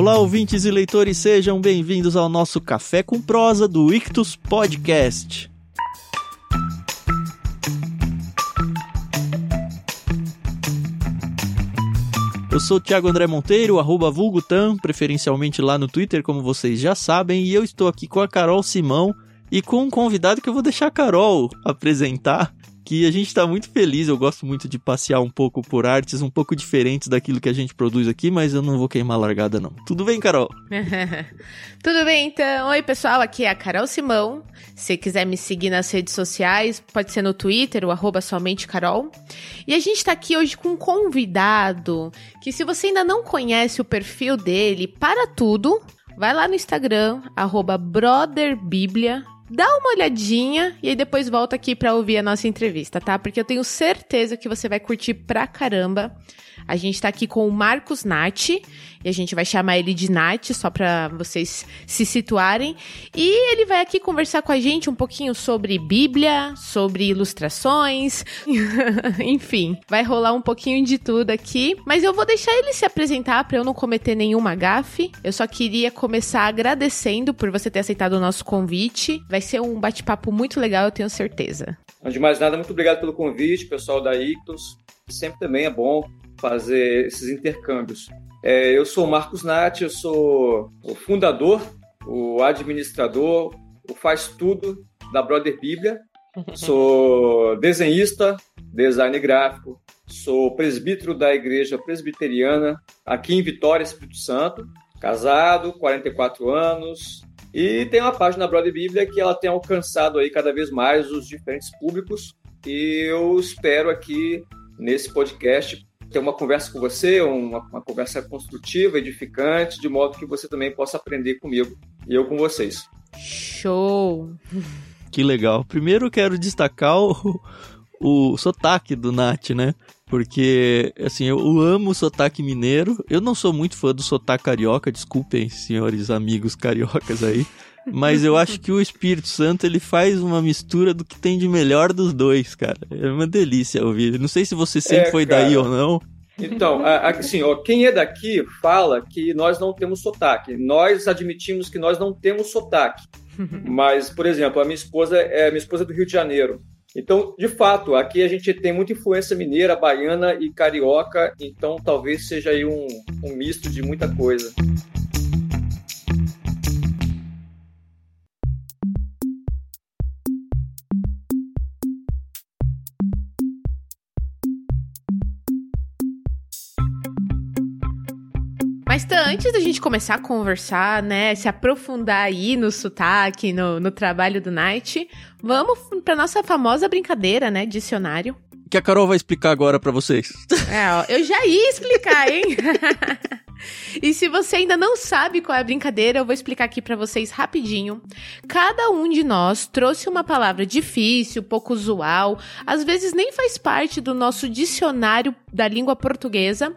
Olá, ouvintes e leitores, sejam bem-vindos ao nosso Café com Prosa do Ictus Podcast. Eu sou o Thiago André Monteiro, arroba vulgutan, preferencialmente lá no Twitter, como vocês já sabem, e eu estou aqui com a Carol Simão e com um convidado que eu vou deixar a Carol apresentar, que a gente está muito feliz. Eu gosto muito de passear um pouco por artes um pouco diferentes daquilo que a gente produz aqui, mas eu não vou queimar a largada, não. Tudo bem, Carol? Tudo bem, então. Oi, pessoal, aqui é a Carol Simão. Se quiser me seguir nas redes sociais, pode ser no Twitter, o arroba somente Carol. E a gente está aqui hoje com um convidado que, se você ainda não conhece o perfil dele, para tudo, vai lá no Instagram, arroba brotherbiblia, dá uma olhadinha e aí depois volta aqui para ouvir a nossa entrevista, tá? Porque eu tenho certeza que você vai curtir pra caramba. A gente tá aqui com o Marcos Nati, e a gente vai chamar ele de Nati, só para vocês se situarem. E ele vai aqui conversar com a gente um pouquinho sobre Bíblia, sobre ilustrações, enfim, vai rolar um pouquinho de tudo aqui. Mas eu vou deixar ele se apresentar para eu não cometer nenhuma gafe. Eu só queria começar agradecendo por você ter aceitado o nosso convite. Vai ser um bate-papo muito legal, eu tenho certeza. Antes de mais nada, muito obrigado pelo convite, pessoal da Ictus. Sempre também é bom fazer esses intercâmbios. É, eu sou o Marcos Nati, eu sou o fundador, o administrador, o faz tudo da Brother Bíblia. Sou desenhista, design gráfico, sou presbítero da Igreja Presbiteriana aqui em Vitória, Espírito Santo, casado, 44 anos, e tem uma página da Brother Bíblia que ela tem alcançado aí cada vez mais os diferentes públicos. E eu espero aqui nesse podcast ter uma conversa com você, uma, uma, conversa construtiva, edificante, de modo que você também possa aprender comigo e eu com vocês. Show! Que legal. Primeiro quero destacar o, o sotaque do Nath, né? Porque, assim, eu amo o sotaque mineiro. Eu não sou muito fã do sotaque carioca, desculpem, senhores amigos cariocas aí. Mas eu acho que o Espírito Santo ele faz uma mistura do que tem de melhor dos dois, cara. É uma delícia ouvir. Não sei se você sempre é, foi cara. daí ou não. Então, assim, ó, quem é daqui fala que nós não temos sotaque. Nós admitimos que nós não temos sotaque. Mas, por exemplo, a minha esposa é minha esposa é do Rio de Janeiro. Então, de fato, aqui a gente tem muita influência mineira, baiana e carioca, então talvez seja aí um, um misto de muita coisa. Antes da gente começar a conversar, né, se aprofundar aí no sotaque, no, no trabalho do Night, vamos pra nossa famosa brincadeira, né, dicionário. Que a Carol vai explicar agora para vocês. É, ó, eu já ia explicar, hein? E se você ainda não sabe qual é a brincadeira, eu vou explicar aqui para vocês rapidinho. Cada um de nós trouxe uma palavra difícil, pouco usual, às vezes nem faz parte do nosso dicionário da língua portuguesa,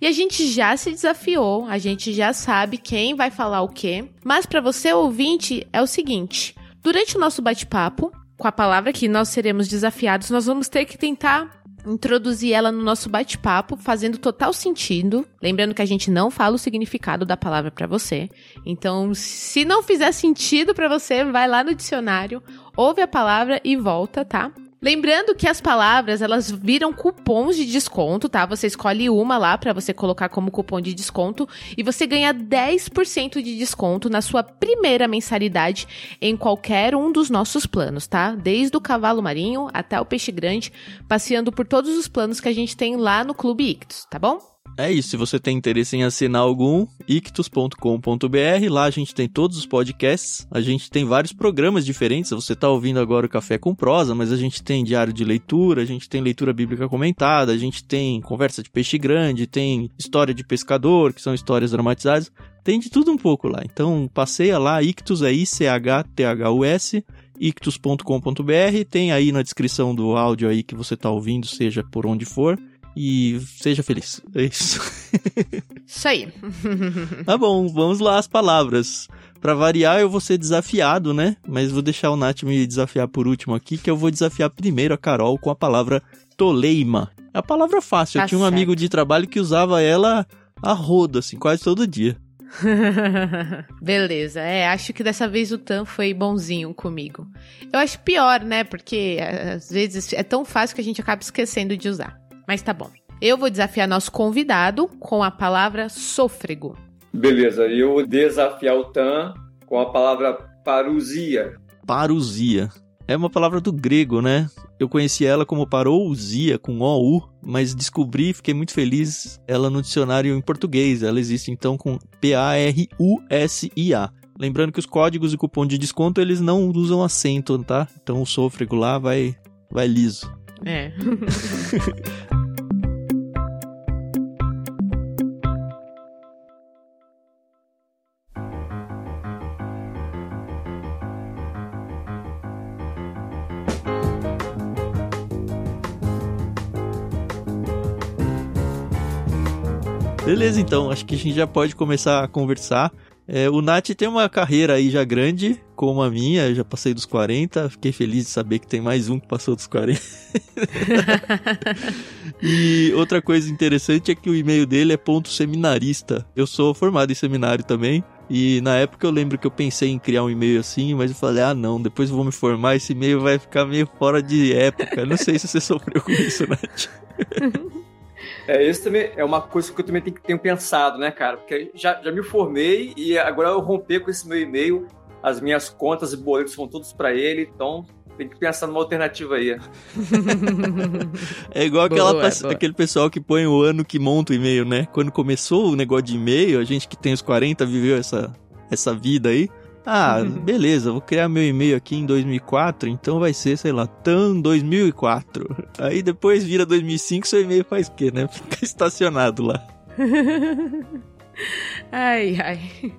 e a gente já se desafiou, a gente já sabe quem vai falar o quê. Mas para você ouvinte é o seguinte: durante o nosso bate-papo, com a palavra que nós seremos desafiados, nós vamos ter que tentar introduzir ela no nosso bate-papo, fazendo total sentido. Lembrando que a gente não fala o significado da palavra para você. Então, se não fizer sentido para você, vai lá no dicionário, ouve a palavra e volta, tá? Lembrando que as palavras, elas viram cupons de desconto, tá? Você escolhe uma lá para você colocar como cupom de desconto e você ganha 10% de desconto na sua primeira mensalidade em qualquer um dos nossos planos, tá? Desde o cavalo marinho até o peixe grande, passeando por todos os planos que a gente tem lá no Clube Ictus, tá bom? É isso, se você tem interesse em assinar algum, ictus.com.br, lá a gente tem todos os podcasts, a gente tem vários programas diferentes, você está ouvindo agora o Café com Prosa, mas a gente tem diário de leitura, a gente tem leitura bíblica comentada, a gente tem conversa de peixe grande, tem história de pescador, que são histórias dramatizadas, tem de tudo um pouco lá. Então passeia lá, Ictus é I-C-H-T-H-U-S, ictus.com.br, tem aí na descrição do áudio aí que você está ouvindo, seja por onde for, e seja feliz. É isso. Isso aí. tá bom, vamos lá as palavras. Para variar, eu vou ser desafiado, né? Mas vou deixar o Nath me desafiar por último aqui, que eu vou desafiar primeiro a Carol com a palavra toleima. A palavra fácil. Tá eu tinha um certo. amigo de trabalho que usava ela a roda, assim, quase todo dia. Beleza, é, acho que dessa vez o Tan foi bonzinho comigo. Eu acho pior, né? Porque às vezes é tão fácil que a gente acaba esquecendo de usar. Mas tá bom. Eu vou desafiar nosso convidado com a palavra sôfrego. Beleza, e eu vou desafiar o Tan com a palavra parousia. Parousia. É uma palavra do grego, né? Eu conheci ela como parousia, com O-U, mas descobri, fiquei muito feliz, ela no dicionário em português. Ela existe então com P-A-R-U-S-I-A. Lembrando que os códigos e cupom de desconto, eles não usam acento, tá? Então o sôfrego lá vai, vai liso. É. Beleza, então, acho que a gente já pode começar a conversar. É, o Nath tem uma carreira aí já grande, como a minha, eu já passei dos 40, fiquei feliz de saber que tem mais um que passou dos 40. e outra coisa interessante é que o e-mail dele é ponto seminarista. Eu sou formado em seminário também, e na época eu lembro que eu pensei em criar um e-mail assim, mas eu falei, ah não, depois eu vou me formar, esse e-mail vai ficar meio fora de época. Não sei se você sofreu com isso, Nath. É, isso também é uma coisa que eu também tenho, tenho pensado, né, cara? Porque já, já me formei e agora eu romper com esse meu e-mail, as minhas contas e boletos são todos para ele, então tem que pensar numa alternativa aí. é igual aquela, boa, boa. aquele pessoal que põe o ano que monta o e-mail, né? Quando começou o negócio de e-mail, a gente que tem os 40 viveu essa, essa vida aí. Ah, beleza, vou criar meu e-mail aqui em 2004, então vai ser, sei lá, TAN 2004. Aí depois vira 2005, seu e-mail faz o quê, né? Fica estacionado lá. Ai, ai.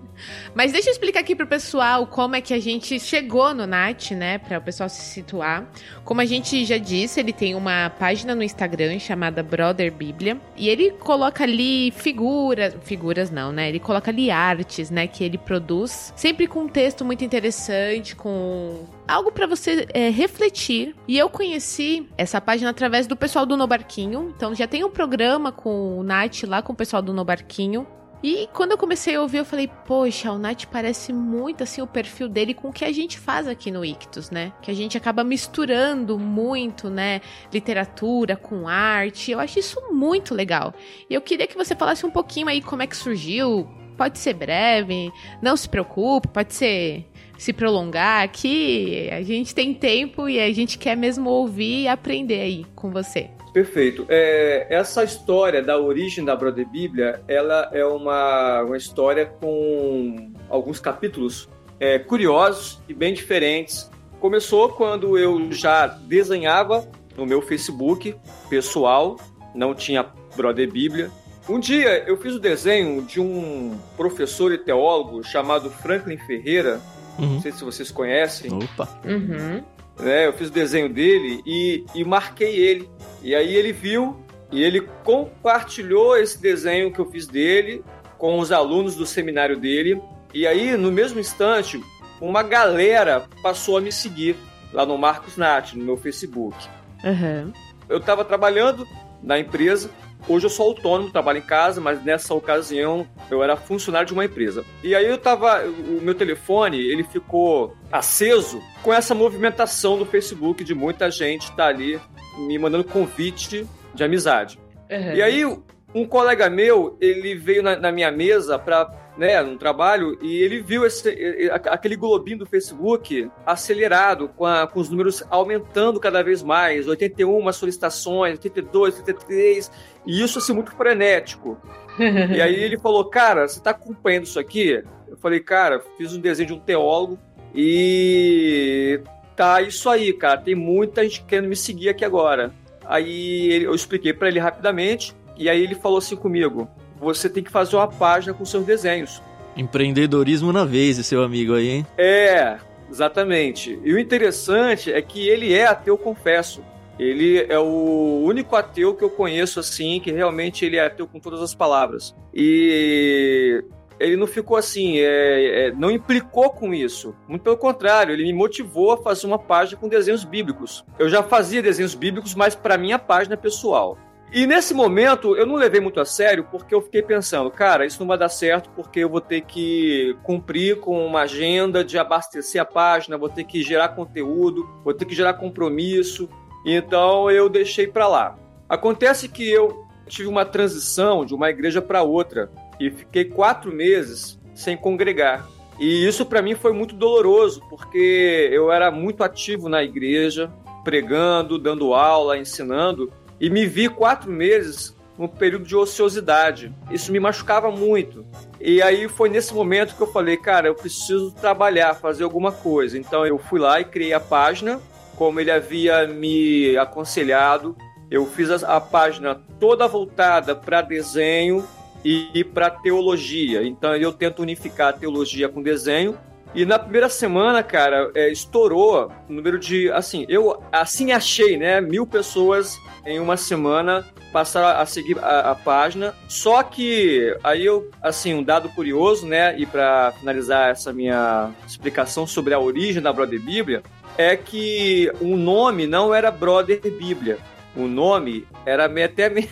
Mas deixa eu explicar aqui pro pessoal como é que a gente chegou no Nat, né? Para o pessoal se situar. Como a gente já disse, ele tem uma página no Instagram chamada Brother Bíblia. E ele coloca ali figuras. Figuras não, né? Ele coloca ali artes, né? Que ele produz. Sempre com um texto muito interessante, com algo para você é, refletir. E eu conheci essa página através do pessoal do Nobarquinho. Então já tem um programa com o Nath lá com o pessoal do Nobarquinho. E quando eu comecei a ouvir, eu falei, poxa, o Nath parece muito assim o perfil dele com o que a gente faz aqui no Ictus, né? Que a gente acaba misturando muito, né? Literatura com arte. Eu acho isso muito legal. E eu queria que você falasse um pouquinho aí como é que surgiu. Pode ser breve, não se preocupe, pode ser se prolongar aqui. A gente tem tempo e a gente quer mesmo ouvir e aprender aí com você. Perfeito. É, essa história da origem da Brother Bíblia, ela é uma, uma história com alguns capítulos é, curiosos e bem diferentes. Começou quando eu já desenhava no meu Facebook pessoal, não tinha Brother Bíblia. Um dia eu fiz o desenho de um professor e teólogo chamado Franklin Ferreira. Uhum. Não sei se vocês conhecem. Opa! Uhum né? Eu fiz o desenho dele e, e marquei ele. E aí ele viu e ele compartilhou esse desenho que eu fiz dele com os alunos do seminário dele. E aí, no mesmo instante, uma galera passou a me seguir lá no Marcos Nath, no meu Facebook. Uhum. Eu estava trabalhando na empresa Hoje eu sou autônomo, trabalho em casa, mas nessa ocasião eu era funcionário de uma empresa. E aí eu tava, o meu telefone, ele ficou aceso com essa movimentação do Facebook de muita gente tá ali me mandando convite de amizade. Uhum. E aí um colega meu, ele veio na, na minha mesa para né, no trabalho, e ele viu esse, aquele globinho do Facebook acelerado, com, a, com os números aumentando cada vez mais, 81 solicitações, 82, 83, e isso assim muito frenético. e aí ele falou, cara, você está acompanhando isso aqui? Eu falei, cara, fiz um desenho de um teólogo e tá isso aí, cara, tem muita gente querendo me seguir aqui agora. Aí eu expliquei para ele rapidamente, e aí ele falou assim comigo: você tem que fazer uma página com seus desenhos. Empreendedorismo na vez, seu amigo aí, hein? É, exatamente. E o interessante é que ele é ateu, confesso. Ele é o único ateu que eu conheço assim, que realmente ele é ateu com todas as palavras. E ele não ficou assim, é, é, não implicou com isso. Muito pelo contrário, ele me motivou a fazer uma página com desenhos bíblicos. Eu já fazia desenhos bíblicos, mas para minha página pessoal. E nesse momento eu não levei muito a sério porque eu fiquei pensando, cara, isso não vai dar certo porque eu vou ter que cumprir com uma agenda de abastecer a página, vou ter que gerar conteúdo, vou ter que gerar compromisso. Então eu deixei para lá. Acontece que eu tive uma transição de uma igreja para outra e fiquei quatro meses sem congregar. E isso para mim foi muito doloroso porque eu era muito ativo na igreja, pregando, dando aula, ensinando e me vi quatro meses num período de ociosidade. Isso me machucava muito. E aí foi nesse momento que eu falei, cara, eu preciso trabalhar, fazer alguma coisa. Então eu fui lá e criei a página, como ele havia me aconselhado. Eu fiz a, a página toda voltada para desenho e, e para teologia. Então eu tento unificar a teologia com desenho e na primeira semana, cara, é, estourou o número de. Assim, eu assim achei, né? Mil pessoas em uma semana passaram a seguir a, a página. Só que aí eu, assim, um dado curioso, né? E para finalizar essa minha explicação sobre a origem da Brother Bíblia, é que o nome não era Brother Bíblia. O nome era até.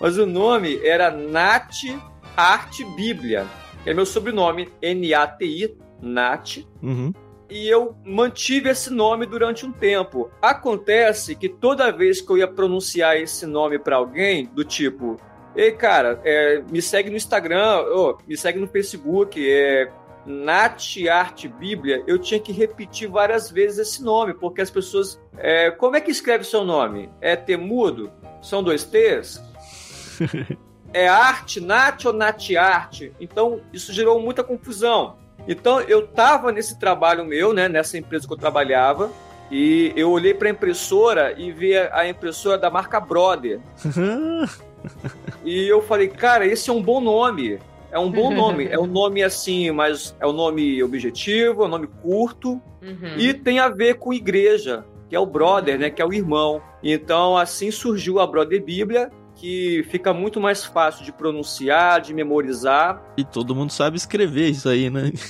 Mas o nome era Nat Arte Bíblia é meu sobrenome, N-A-T-I, Nat. Uhum. E eu mantive esse nome durante um tempo. Acontece que toda vez que eu ia pronunciar esse nome para alguém, do tipo, ei, cara, é, me segue no Instagram, oh, me segue no Facebook, é, Nath Arte Bíblia, eu tinha que repetir várias vezes esse nome, porque as pessoas. É, como é que escreve seu nome? É temudo? São dois T's? é arte, nat ou arte. Então, isso gerou muita confusão. Então, eu estava nesse trabalho meu, né, nessa empresa que eu trabalhava, e eu olhei para a impressora e vi a impressora da marca Brother. e eu falei, cara, esse é um bom nome. É um bom nome. É um nome assim, mas é um nome objetivo, é um nome curto uhum. e tem a ver com igreja, que é o brother, né? Que é o irmão. Então, assim surgiu a Brother Bíblia que fica muito mais fácil de pronunciar, de memorizar. E todo mundo sabe escrever isso aí, né?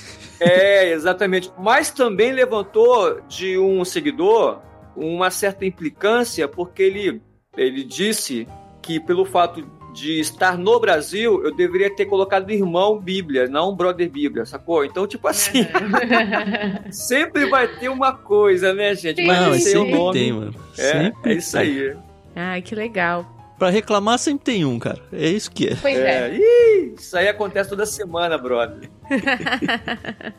É, exatamente. Mas também levantou de um seguidor uma certa implicância, porque ele, ele disse que pelo fato de estar no Brasil, eu deveria ter colocado irmão Bíblia, não brother Bíblia, sacou? Então, tipo assim, sempre vai ter uma coisa, né, gente? Mas não, sempre é o nome. tem, mano. É, sempre é isso aí. Ai, que legal. Pra reclamar sempre tem um, cara. É isso que é. Pois é. é. Ih, isso aí acontece toda semana, brother.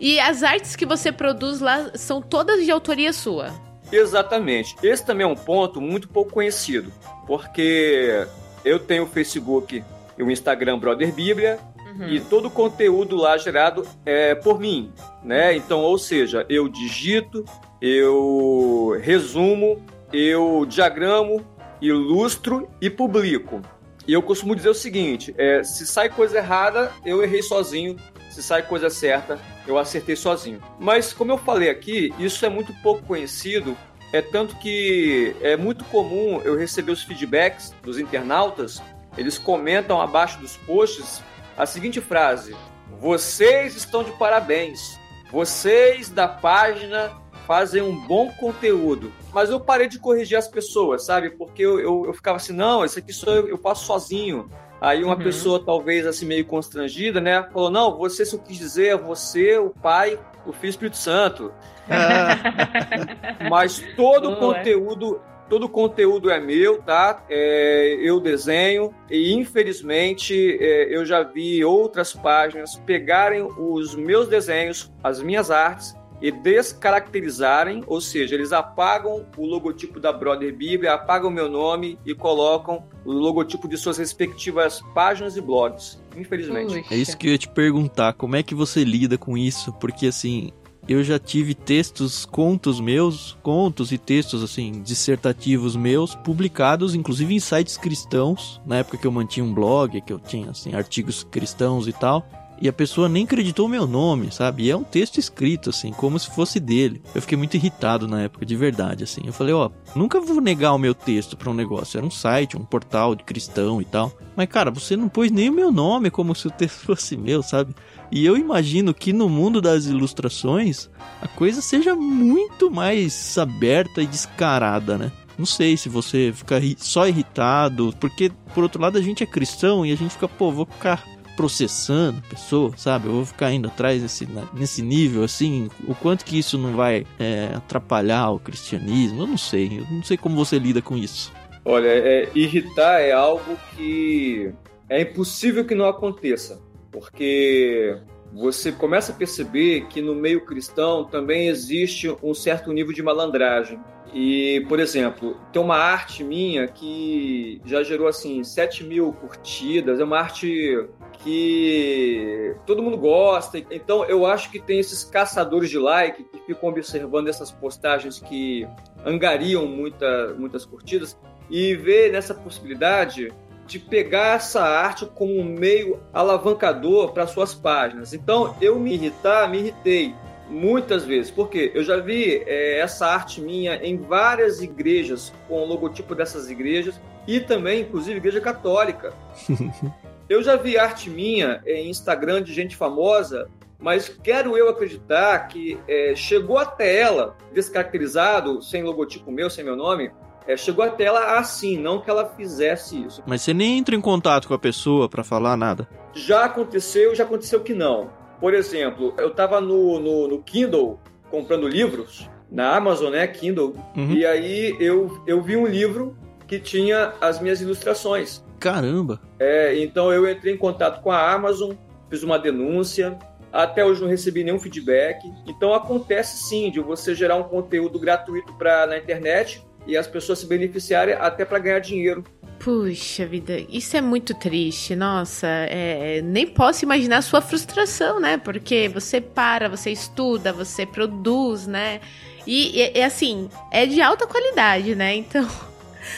e as artes que você produz lá são todas de autoria sua? Exatamente. Esse também é um ponto muito pouco conhecido, porque eu tenho o Facebook e o Instagram Brother Bíblia, uhum. e todo o conteúdo lá gerado é por mim, né? Então, ou seja, eu digito, eu resumo, eu diagramo, ilustro e publico. E eu costumo dizer o seguinte: é, se sai coisa errada, eu errei sozinho. Se sai coisa certa, eu acertei sozinho. Mas, como eu falei aqui, isso é muito pouco conhecido. É tanto que é muito comum eu receber os feedbacks dos internautas. Eles comentam abaixo dos posts a seguinte frase: Vocês estão de parabéns. Vocês da página fazem um bom conteúdo. Mas eu parei de corrigir as pessoas, sabe? Porque eu, eu, eu ficava assim, não, isso aqui sou eu, eu faço sozinho. Aí uma uhum. pessoa, talvez assim, meio constrangida, né? Falou, não, você, se eu quis dizer, é você, o Pai, o Filho Espírito Santo. Mas todo o conteúdo... Todo o conteúdo é meu, tá? É, eu desenho e infelizmente é, eu já vi outras páginas pegarem os meus desenhos, as minhas artes e descaracterizarem, ou seja, eles apagam o logotipo da Brother Bíblia, apagam o meu nome e colocam o logotipo de suas respectivas páginas e blogs. Infelizmente. Puxa. É isso que eu ia te perguntar, como é que você lida com isso? Porque assim, eu já tive textos, contos meus, contos e textos assim dissertativos meus publicados, inclusive em sites cristãos, na época que eu mantinha um blog, que eu tinha assim artigos cristãos e tal e a pessoa nem acreditou o meu nome, sabe? E é um texto escrito, assim, como se fosse dele. Eu fiquei muito irritado na época, de verdade, assim. Eu falei, ó, nunca vou negar o meu texto para um negócio. Era um site, um portal de cristão e tal. Mas, cara, você não pôs nem o meu nome como se o texto fosse meu, sabe? E eu imagino que no mundo das ilustrações a coisa seja muito mais aberta e descarada, né? não sei se você fica só irritado, porque por outro lado a gente é cristão e a gente fica, pô, vou ficar processando a pessoa, sabe? Eu vou ficar indo atrás nesse, nesse nível, assim, o quanto que isso não vai é, atrapalhar o cristianismo, eu não sei, eu não sei como você lida com isso. Olha, é, irritar é algo que é impossível que não aconteça, porque você começa a perceber que no meio cristão também existe um certo nível de malandragem. E, por exemplo, tem uma arte minha que já gerou assim 7 mil curtidas, é uma arte que todo mundo gosta. Então eu acho que tem esses caçadores de like que ficam observando essas postagens que angariam muita, muitas curtidas e vê nessa possibilidade de pegar essa arte como um meio alavancador para suas páginas. Então eu me irritar, me irritei muitas vezes, porque eu já vi é, essa arte minha em várias igrejas com o logotipo dessas igrejas e também, inclusive, igreja católica. Eu já vi arte minha em Instagram de gente famosa, mas quero eu acreditar que é, chegou até ela, descaracterizado, sem logotipo meu, sem meu nome, é, chegou até ela assim, não que ela fizesse isso. Mas você nem entra em contato com a pessoa para falar nada? Já aconteceu, já aconteceu que não. Por exemplo, eu estava no, no, no, Kindle comprando livros, na Amazon, né, Kindle, uhum. e aí eu, eu vi um livro que tinha as minhas ilustrações. Caramba! É, então eu entrei em contato com a Amazon, fiz uma denúncia, até hoje não recebi nenhum feedback. Então acontece sim de você gerar um conteúdo gratuito para na internet e as pessoas se beneficiarem até para ganhar dinheiro. Puxa vida, isso é muito triste. Nossa, é, nem posso imaginar a sua frustração, né? Porque você para, você estuda, você produz, né? E, e, e assim, é de alta qualidade, né? Então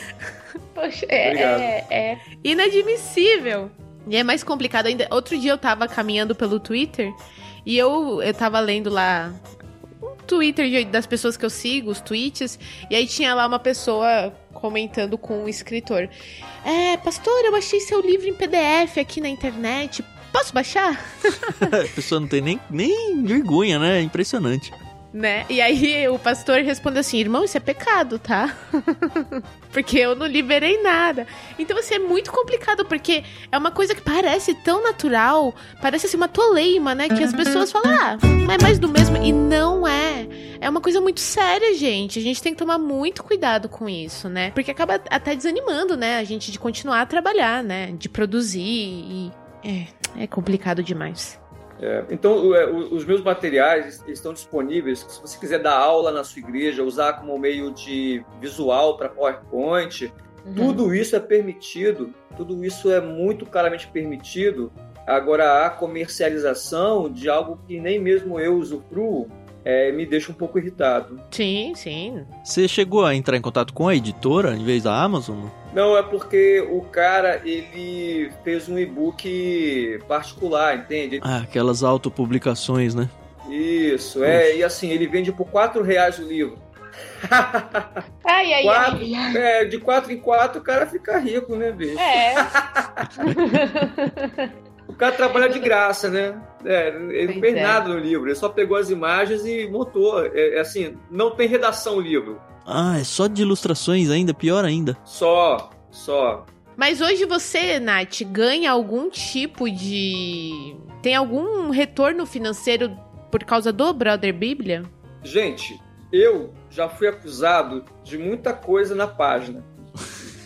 Poxa, é, é, é, inadmissível. E é mais complicado ainda. Outro dia eu tava caminhando pelo Twitter e eu, eu tava lendo lá Twitter das pessoas que eu sigo, os tweets, e aí tinha lá uma pessoa comentando com um escritor. É, pastor, eu achei seu livro em PDF aqui na internet. Posso baixar? a pessoa não tem nem, nem vergonha, né? Impressionante né? E aí o pastor responde assim: irmão, isso é pecado, tá? porque eu não liberei nada. Então, assim, é muito complicado, porque é uma coisa que parece tão natural, parece assim uma toleima, né? Que as pessoas falam, ah, é mais do mesmo. E não é. É uma coisa muito séria, gente. A gente tem que tomar muito cuidado com isso, né? Porque acaba até desanimando, né? A gente de continuar a trabalhar, né? De produzir e. É, é complicado demais. É, então, é, os meus materiais estão disponíveis. Se você quiser dar aula na sua igreja, usar como meio de visual para PowerPoint, uhum. tudo isso é permitido. Tudo isso é muito claramente permitido. Agora, a comercialização de algo que nem mesmo eu usufruo é, me deixa um pouco irritado. Sim, sim. Você chegou a entrar em contato com a editora em vez da Amazon? Não, é porque o cara, ele fez um e-book particular, entende? Ah, aquelas autopublicações, né? Isso, é, e assim, ele vende por 4 reais o livro. Ai, ai, quatro, ai, É, de 4 em 4 o cara fica rico, né, bicho? É. o cara trabalha de graça, né? É, ele pois não fez é. nada no livro, ele só pegou as imagens e montou. É, é assim, não tem redação o livro. Ah, é só de ilustrações ainda, pior ainda. Só, só. Mas hoje você, Nath, ganha algum tipo de. Tem algum retorno financeiro por causa do Brother Bíblia? Gente, eu já fui acusado de muita coisa na página.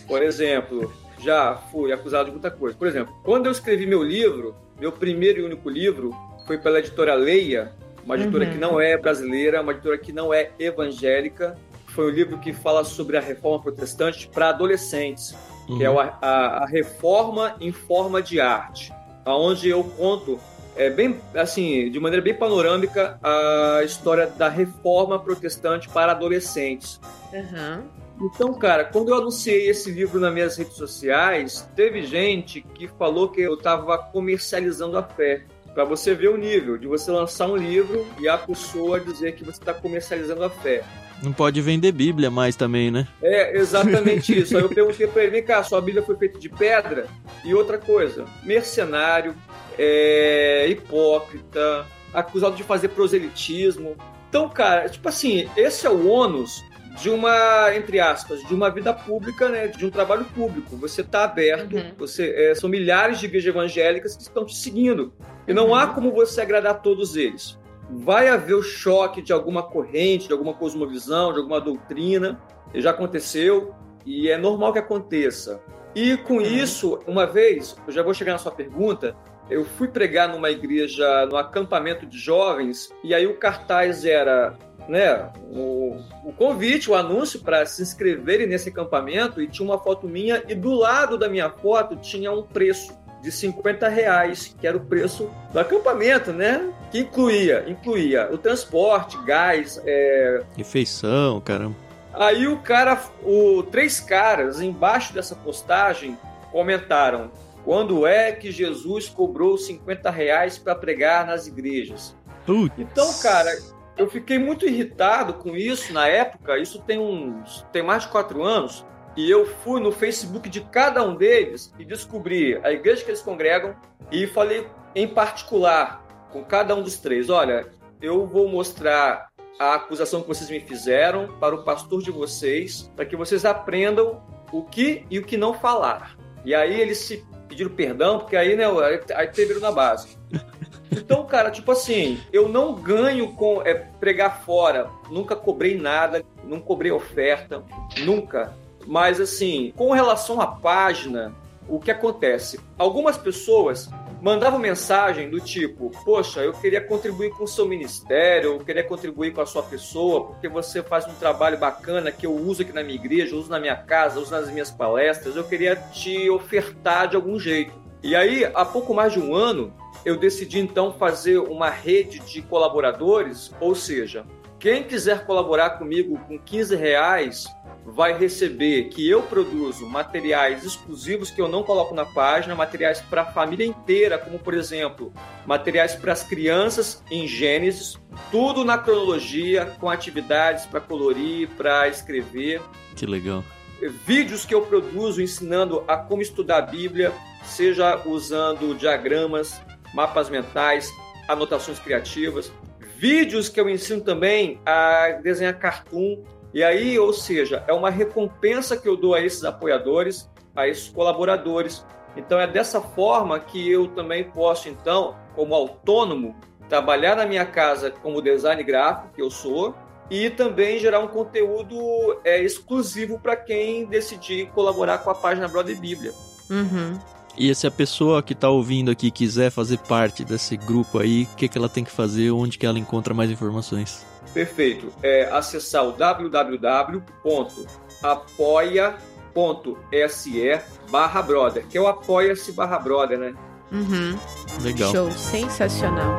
Por exemplo, já fui acusado de muita coisa. Por exemplo, quando eu escrevi meu livro, meu primeiro e único livro foi pela editora Leia, uma editora uhum. que não é brasileira, uma editora que não é evangélica, foi um livro que fala sobre a reforma protestante para adolescentes, uhum. que é uhum. a, a, a, reforma em forma de arte, aonde eu conto é bem assim, de maneira bem panorâmica, a história da reforma protestante para adolescentes. Uhum. Então, cara, quando eu anunciei esse livro nas minhas redes sociais, teve gente que falou que eu estava comercializando a fé. Para você ver o nível de você lançar um livro e a pessoa dizer que você está comercializando a fé. Não pode vender Bíblia mais também, né? É, exatamente isso. Aí eu perguntei para ele: vem cá, sua Bíblia foi feita de pedra? E outra coisa: mercenário, é, hipócrita, acusado de fazer proselitismo. Então, cara, tipo assim, esse é o ônus de uma, entre aspas, de uma vida pública, né, de um trabalho público. Você está aberto, uhum. você é, são milhares de igrejas evangélicas que estão te seguindo. E não uhum. há como você agradar todos eles. Vai haver o choque de alguma corrente, de alguma cosmovisão, de alguma doutrina. Já aconteceu e é normal que aconteça. E com uhum. isso, uma vez, eu já vou chegar na sua pergunta, eu fui pregar numa igreja, no acampamento de jovens, e aí o cartaz era né, o, o convite, o anúncio para se inscreverem nesse acampamento, e tinha uma foto minha, e do lado da minha foto tinha um preço de 50 reais, que era o preço do acampamento, né? Que incluía, incluía o transporte, gás, é... refeição, caramba. Aí o cara, o três caras embaixo dessa postagem comentaram: quando é que Jesus cobrou 50 reais para pregar nas igrejas? Putz. Então, cara, eu fiquei muito irritado com isso na época. Isso tem uns, tem mais de quatro anos. E eu fui no Facebook de cada um deles e descobri a igreja que eles congregam e falei em particular com cada um dos três: olha, eu vou mostrar a acusação que vocês me fizeram para o pastor de vocês, para que vocês aprendam o que e o que não falar. E aí eles se pediram perdão, porque aí, né, aí teve na base. Então, cara, tipo assim, eu não ganho com é, pregar fora, nunca cobrei nada, não cobrei oferta, nunca. Mas assim, com relação à página, o que acontece? Algumas pessoas mandavam mensagem do tipo: Poxa, eu queria contribuir com o seu ministério, eu queria contribuir com a sua pessoa, porque você faz um trabalho bacana que eu uso aqui na minha igreja, uso na minha casa, uso nas minhas palestras, eu queria te ofertar de algum jeito. E aí, há pouco mais de um ano, eu decidi então fazer uma rede de colaboradores, ou seja, quem quiser colaborar comigo com 15 reais vai receber que eu produzo materiais exclusivos que eu não coloco na página, materiais para a família inteira, como por exemplo, materiais para as crianças em Gênesis, tudo na cronologia, com atividades para colorir, para escrever. Que legal. Vídeos que eu produzo ensinando a como estudar a Bíblia, seja usando diagramas, mapas mentais, anotações criativas. Vídeos que eu ensino também a desenhar cartoon e aí, ou seja, é uma recompensa que eu dou a esses apoiadores, a esses colaboradores. Então é dessa forma que eu também posso, então, como autônomo, trabalhar na minha casa como design gráfico, que eu sou, e também gerar um conteúdo é, exclusivo para quem decidir colaborar com a página Brother Bíblia. Uhum. E se a pessoa que está ouvindo aqui quiser fazer parte desse grupo aí, o que, que ela tem que fazer? Onde que ela encontra mais informações? Perfeito. É acessar o www.apoia.se barra brother, que é o apoia-se barra brother, né? Uhum. Legal. Show, sensacional.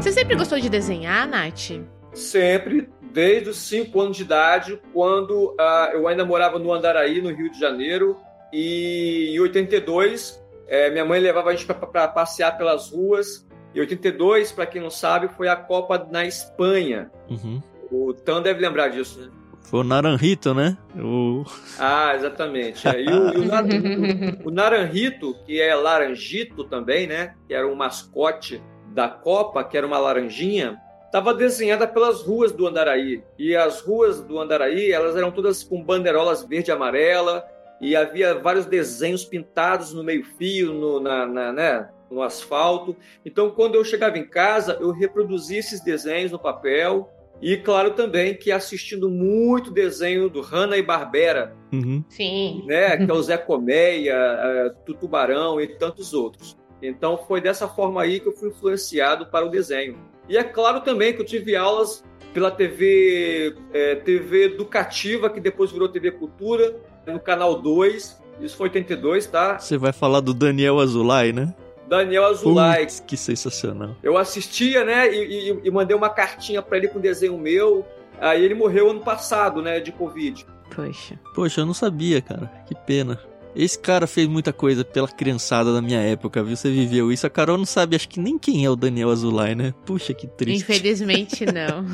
Sempre gostou de desenhar, Nath? Sempre, desde os 5 anos de idade, quando uh, eu ainda morava no Andaraí, no Rio de Janeiro, e em 82 é, minha mãe levava a gente para passear pelas ruas. E 82, para quem não sabe, foi a Copa na Espanha. Uhum. O Tan deve lembrar disso, né? Foi o Naranjito, né? O... Ah, exatamente. É. E o, e o, o, Naranjito, que é Laranjito também, né? Que era um mascote da Copa, que era uma laranjinha, estava desenhada pelas ruas do Andaraí. E as ruas do Andaraí, elas eram todas com bandeirolas verde e amarela, e havia vários desenhos pintados no meio-fio, no, na, na, né, no asfalto. Então, quando eu chegava em casa, eu reproduzia esses desenhos no papel. E claro também que assistindo muito desenho do Hanna e Barbera. Uhum. Sim. Né, que é o Zé Colmeia, uh, Tutubarão e tantos outros. Então foi dessa forma aí que eu fui influenciado para o desenho. E é claro também que eu tive aulas pela TV, é, TV Educativa, que depois virou TV Cultura, no canal 2. Isso foi 82, tá? Você vai falar do Daniel Azulay, né? Daniel Azulay. Putz, que sensacional. Eu assistia, né, e, e, e mandei uma cartinha para ele com desenho meu. Aí ele morreu ano passado, né, de Covid. Poxa. Poxa, eu não sabia, cara. Que pena. Esse cara fez muita coisa pela criançada da minha época, viu? Você viveu isso. A Carol não sabe, acho que nem quem é o Daniel Azulay, né? Puxa, que triste. Infelizmente, não.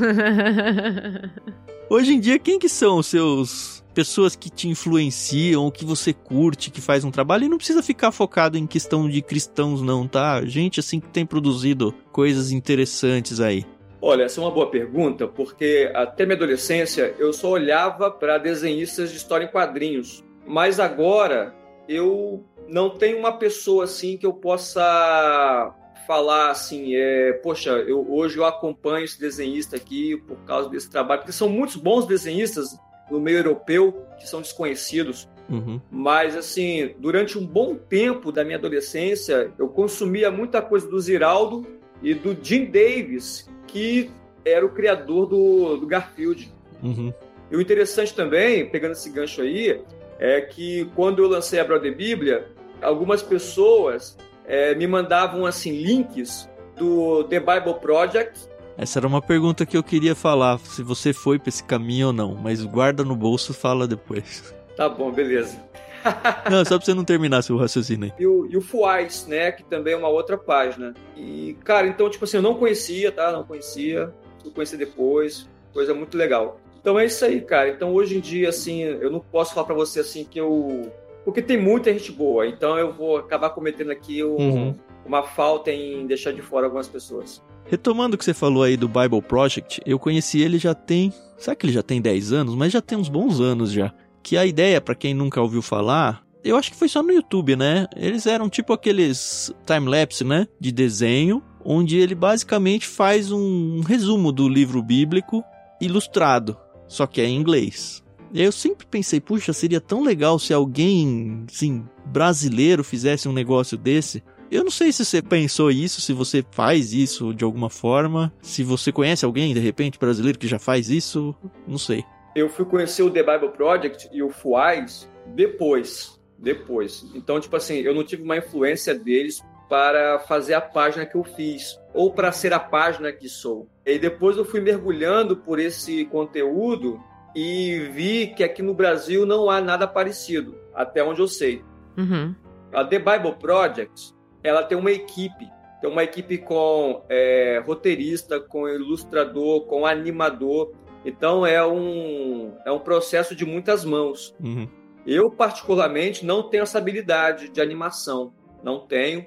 Hoje em dia, quem que são os seus pessoas que te influenciam, que você curte, que faz um trabalho e não precisa ficar focado em questão de cristãos não, tá? Gente assim que tem produzido coisas interessantes aí. Olha, essa é uma boa pergunta, porque até minha adolescência eu só olhava para desenhistas de história em quadrinhos. Mas agora eu não tenho uma pessoa assim que eu possa falar assim, é, poxa, eu, hoje eu acompanho esse desenhista aqui por causa desse trabalho, porque são muitos bons desenhistas no meio europeu que são desconhecidos. Uhum. Mas, assim, durante um bom tempo da minha adolescência, eu consumia muita coisa do Ziraldo e do Jim Davis, que era o criador do, do Garfield. Uhum. E o interessante também, pegando esse gancho aí, é que quando eu lancei a Brother Bíblia, algumas pessoas é, me mandavam assim links do The Bible Project. Essa era uma pergunta que eu queria falar, se você foi para esse caminho ou não, mas guarda no bolso fala depois. Tá bom, beleza. não, só pra você não terminar seu raciocínio aí. E o, e o Fuais, né, que também é uma outra página. E, cara, então, tipo assim, eu não conhecia, tá? Não conhecia, fui conhecer depois, coisa muito legal. Então é isso aí, cara. Então hoje em dia, assim, eu não posso falar para você assim que eu. Porque tem muita gente boa, então eu vou acabar cometendo aqui um, uhum. uma falta em deixar de fora algumas pessoas. Retomando o que você falou aí do Bible Project, eu conheci ele já tem. Sabe que ele já tem 10 anos? Mas já tem uns bons anos já. Que a ideia, para quem nunca ouviu falar, eu acho que foi só no YouTube, né? Eles eram tipo aqueles time-lapse, né? De desenho, onde ele basicamente faz um resumo do livro bíblico ilustrado só que é em inglês. E eu sempre pensei, puxa, seria tão legal se alguém, assim, brasileiro fizesse um negócio desse. Eu não sei se você pensou isso, se você faz isso de alguma forma, se você conhece alguém, de repente, brasileiro que já faz isso, não sei. Eu fui conhecer o The Bible Project e o Fuais depois, depois. Então, tipo assim, eu não tive uma influência deles para fazer a página que eu fiz ou para ser a página que sou. E depois eu fui mergulhando por esse conteúdo e vi que aqui no Brasil não há nada parecido, até onde eu sei. Uhum. A The Bible Project, ela tem uma equipe, tem uma equipe com é, roteirista, com ilustrador, com animador. Então é um, é um processo de muitas mãos. Uhum. Eu, particularmente, não tenho essa habilidade de animação. Não tenho.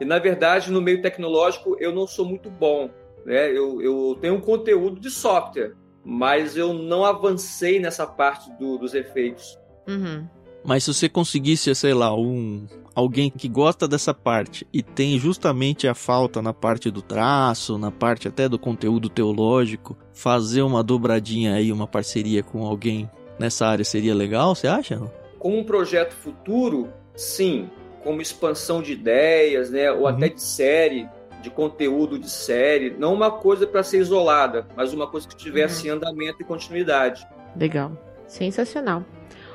E, na verdade, no meio tecnológico, eu não sou muito bom. Né? Eu, eu tenho um conteúdo de software, mas eu não avancei nessa parte do, dos efeitos. Uhum. Mas se você conseguisse, sei lá, um alguém que gosta dessa parte e tem justamente a falta na parte do traço, na parte até do conteúdo teológico, fazer uma dobradinha aí, uma parceria com alguém nessa área seria legal, você acha? Como um projeto futuro, sim como expansão de ideias, né, ou uhum. até de série, de conteúdo de série, não uma coisa para ser isolada, mas uma coisa que tivesse uhum. andamento e continuidade. Legal, sensacional.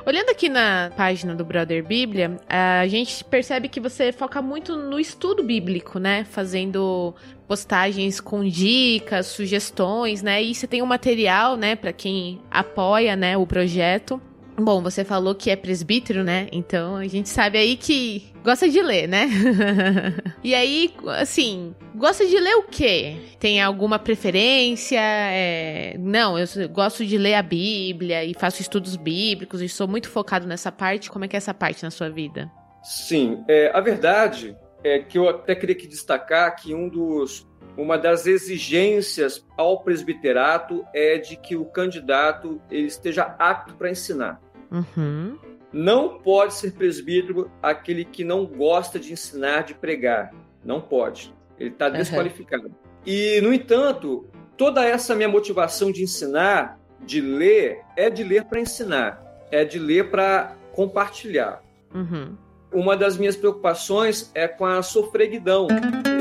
Olhando aqui na página do Brother Bíblia, a gente percebe que você foca muito no estudo bíblico, né? Fazendo postagens com dicas, sugestões, né? E você tem um material, né, para quem apoia, né, o projeto. Bom, você falou que é presbítero, né? Então a gente sabe aí que gosta de ler, né? e aí, assim, gosta de ler o quê? Tem alguma preferência? É... Não, eu gosto de ler a Bíblia e faço estudos bíblicos e sou muito focado nessa parte. Como é que é essa parte na sua vida? Sim, é, a verdade é que eu até queria que destacar que um dos uma das exigências ao presbiterato é de que o candidato ele esteja apto para ensinar. Uhum. Não pode ser presbítero aquele que não gosta de ensinar, de pregar. Não pode. Ele está desqualificado. Uhum. E, no entanto, toda essa minha motivação de ensinar, de ler, é de ler para ensinar, é de ler para compartilhar. Uhum uma das minhas preocupações é com a sofreguidão.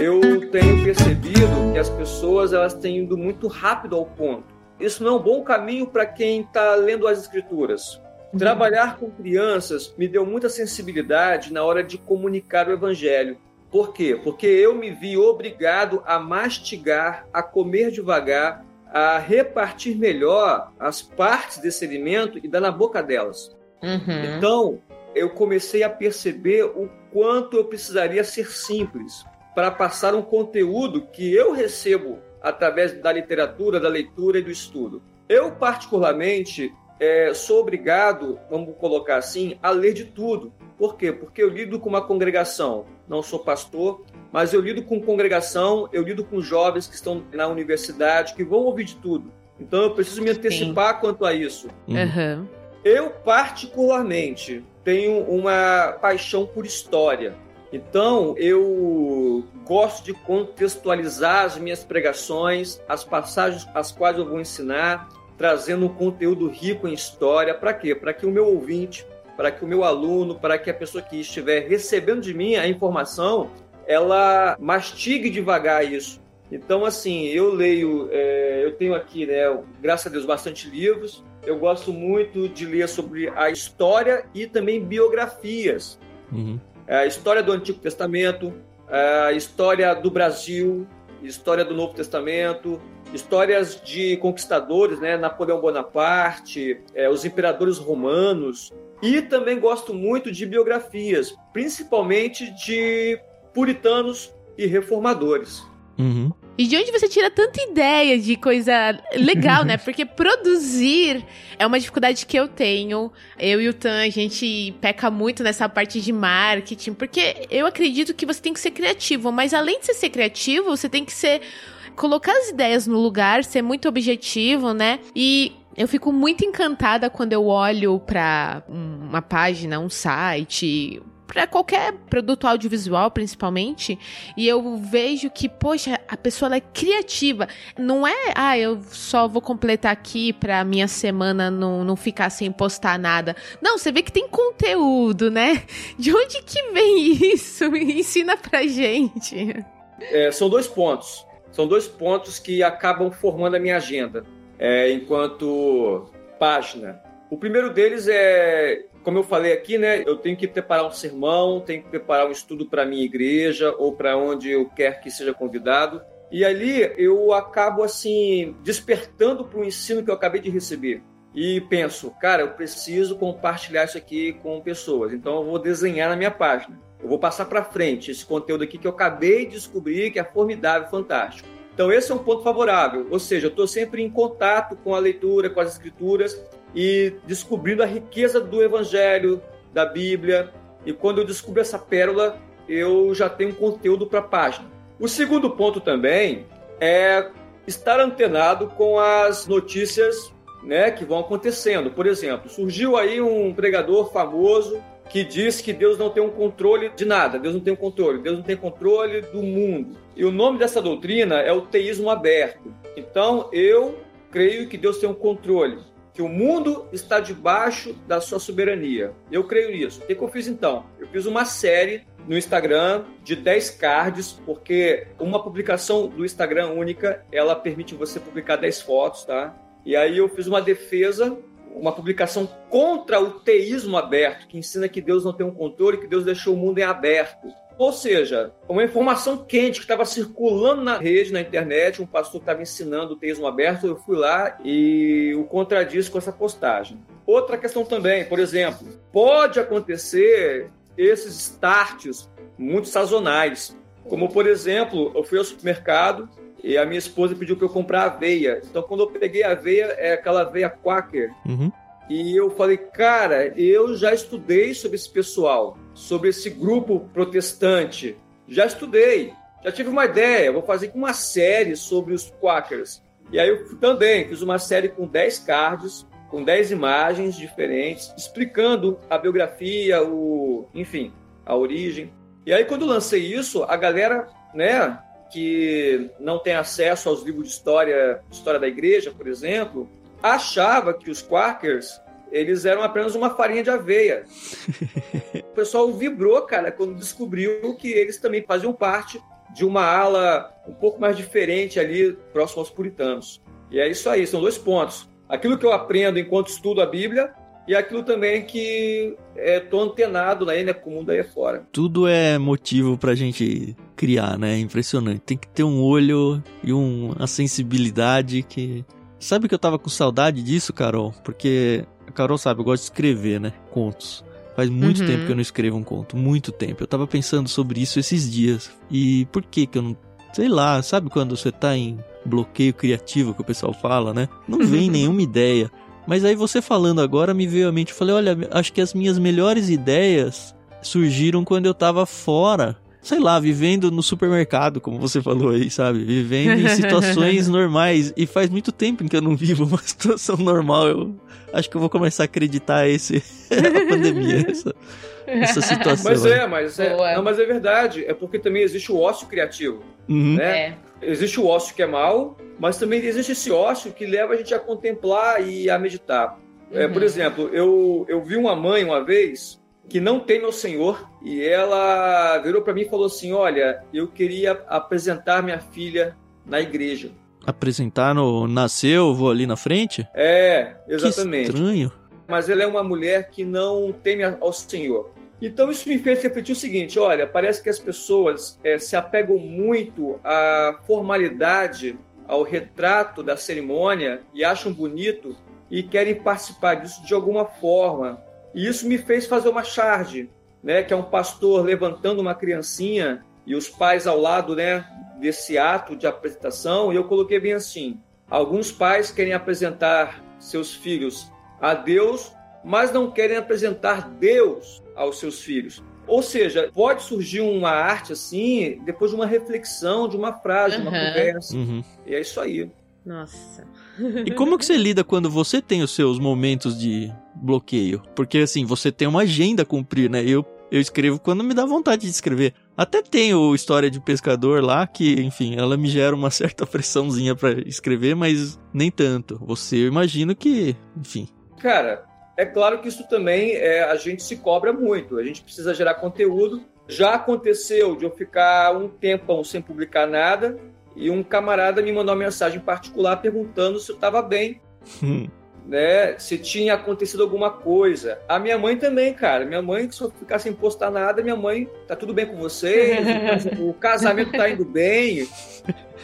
Eu tenho percebido que as pessoas elas têm ido muito rápido ao ponto. Isso não é um bom caminho para quem está lendo as escrituras. Trabalhar com crianças me deu muita sensibilidade na hora de comunicar o evangelho. Por quê? Porque eu me vi obrigado a mastigar, a comer devagar, a repartir melhor as partes desse alimento e dar na boca delas. Uhum. Então, eu comecei a perceber o quanto eu precisaria ser simples para passar um conteúdo que eu recebo através da literatura, da leitura e do estudo. Eu, particularmente, é, sou obrigado, vamos colocar assim, a ler de tudo. Por quê? Porque eu lido com uma congregação. Não sou pastor, mas eu lido com congregação, eu lido com jovens que estão na universidade, que vão ouvir de tudo. Então eu preciso me antecipar Sim. quanto a isso. Uhum. Eu, particularmente, tenho uma paixão por história. Então, eu gosto de contextualizar as minhas pregações, as passagens as quais eu vou ensinar, trazendo um conteúdo rico em história. Para quê? Para que o meu ouvinte, para que o meu aluno, para que a pessoa que estiver recebendo de mim a informação, ela mastigue devagar isso. Então, assim, eu leio, é, eu tenho aqui, né, graças a Deus, bastante livros. Eu gosto muito de ler sobre a história e também biografias. Uhum. É, a história do Antigo Testamento, é, a história do Brasil, história do Novo Testamento, histórias de conquistadores, né? Napoleão Bonaparte, é, os imperadores romanos. E também gosto muito de biografias, principalmente de puritanos e reformadores. Uhum. E de onde você tira tanta ideia de coisa legal, né? Porque produzir é uma dificuldade que eu tenho. Eu e o Tan, a gente peca muito nessa parte de marketing, porque eu acredito que você tem que ser criativo, mas além de você ser criativo, você tem que ser colocar as ideias no lugar, ser muito objetivo, né? E eu fico muito encantada quando eu olho para uma página, um site, para qualquer produto audiovisual, principalmente, e eu vejo que, poxa, a pessoa é criativa. Não é, ah, eu só vou completar aqui pra minha semana não, não ficar sem postar nada. Não, você vê que tem conteúdo, né? De onde que vem isso? Ensina pra gente. É, são dois pontos. São dois pontos que acabam formando a minha agenda é, enquanto página. O primeiro deles é como eu falei aqui, né, eu tenho que preparar um sermão, tenho que preparar um estudo para minha igreja ou para onde eu quer que seja convidado. E ali eu acabo assim despertando para o ensino que eu acabei de receber. E penso, cara, eu preciso compartilhar isso aqui com pessoas. Então eu vou desenhar na minha página. Eu vou passar para frente esse conteúdo aqui que eu acabei de descobrir que é formidável, fantástico. Então esse é um ponto favorável, ou seja, eu estou sempre em contato com a leitura, com as escrituras e descobrindo a riqueza do Evangelho, da Bíblia. E quando eu descubro essa pérola, eu já tenho conteúdo para a página. O segundo ponto também é estar antenado com as notícias né, que vão acontecendo. Por exemplo, surgiu aí um pregador famoso que diz que Deus não tem um controle de nada, Deus não tem um controle, Deus não tem controle do mundo. E o nome dessa doutrina é o teísmo aberto. Então, eu creio que Deus tem um controle que o mundo está debaixo da sua soberania. Eu creio nisso. O que, eu fiz então? Eu fiz uma série no Instagram de 10 cards, porque uma publicação do Instagram única, ela permite você publicar 10 fotos, tá? E aí eu fiz uma defesa, uma publicação contra o teísmo aberto, que ensina que Deus não tem um controle, que Deus deixou o mundo em aberto. Ou seja, uma informação quente que estava circulando na rede, na internet, um pastor estava ensinando o teísmo aberto, eu fui lá e o contradisse com essa postagem. Outra questão também, por exemplo, pode acontecer esses starts muito sazonais, como por exemplo, eu fui ao supermercado e a minha esposa pediu para eu comprar aveia. Então, quando eu peguei a aveia, é aquela aveia Quaker. Uhum. E eu falei, cara, eu já estudei sobre esse pessoal, sobre esse grupo protestante. Já estudei, já tive uma ideia, vou fazer uma série sobre os Quakers. E aí eu também fiz uma série com 10 cards, com 10 imagens diferentes, explicando a biografia, o, enfim, a origem. E aí quando lancei isso, a galera, né, que não tem acesso aos livros de história, história da igreja, por exemplo, achava que os Quakers eles eram apenas uma farinha de aveia. o pessoal vibrou, cara, quando descobriu que eles também faziam parte de uma ala um pouco mais diferente ali, próximo aos puritanos. E é isso aí, são dois pontos. Aquilo que eu aprendo enquanto estudo a Bíblia e aquilo também que estou é, antenado aí, né, com o mundo aí fora. Tudo é motivo pra gente criar, né? Impressionante. Tem que ter um olho e um, uma sensibilidade que Sabe que eu tava com saudade disso, Carol? Porque a Carol sabe, eu gosto de escrever, né? Contos. Faz muito uhum. tempo que eu não escrevo um conto, muito tempo. Eu tava pensando sobre isso esses dias. E por que que eu não. Sei lá, sabe quando você tá em bloqueio criativo que o pessoal fala, né? Não vem nenhuma ideia. Mas aí você falando agora me veio à mente, eu falei, olha, acho que as minhas melhores ideias surgiram quando eu tava fora sei lá, vivendo no supermercado, como você falou aí, sabe? Vivendo em situações normais. E faz muito tempo que eu não vivo uma situação normal. Eu acho que eu vou começar a acreditar esse a pandemia, essa, essa situação. Mas é, mas é, não, mas é verdade. É porque também existe o ócio criativo, uhum. né? É. Existe o ócio que é mal, mas também existe esse ócio que leva a gente a contemplar e a meditar. Uhum. É, por exemplo, eu, eu vi uma mãe uma vez que não tem meu senhor, e ela virou para mim e falou assim: Olha, eu queria apresentar minha filha na igreja. Apresentar no Nasceu, vou ali na frente? É, exatamente. Que estranho. Mas ela é uma mulher que não teme ao Senhor. Então isso me fez refletir o seguinte: olha, parece que as pessoas é, se apegam muito à formalidade, ao retrato da cerimônia e acham bonito e querem participar disso de alguma forma. E isso me fez fazer uma charge, né, que é um pastor levantando uma criancinha e os pais ao lado, né, desse ato de apresentação, e eu coloquei bem assim: alguns pais querem apresentar seus filhos a Deus, mas não querem apresentar Deus aos seus filhos. Ou seja, pode surgir uma arte assim depois de uma reflexão, de uma frase, de uma conversa. Uhum. E é isso aí. Nossa. E como que você lida quando você tem os seus momentos de bloqueio? Porque assim, você tem uma agenda a cumprir, né? Eu, eu escrevo quando me dá vontade de escrever. Até tenho história de pescador lá que, enfim, ela me gera uma certa pressãozinha para escrever, mas nem tanto. Você, eu imagino que, enfim. Cara, é claro que isso também é, a gente se cobra muito. A gente precisa gerar conteúdo. Já aconteceu de eu ficar um tempão sem publicar nada e um camarada me mandou uma mensagem particular perguntando se eu estava bem. Né, se tinha acontecido alguma coisa. A minha mãe também, cara. Minha mãe, se eu ficar sem postar nada, minha mãe, tá tudo bem com vocês? o casamento tá indo bem.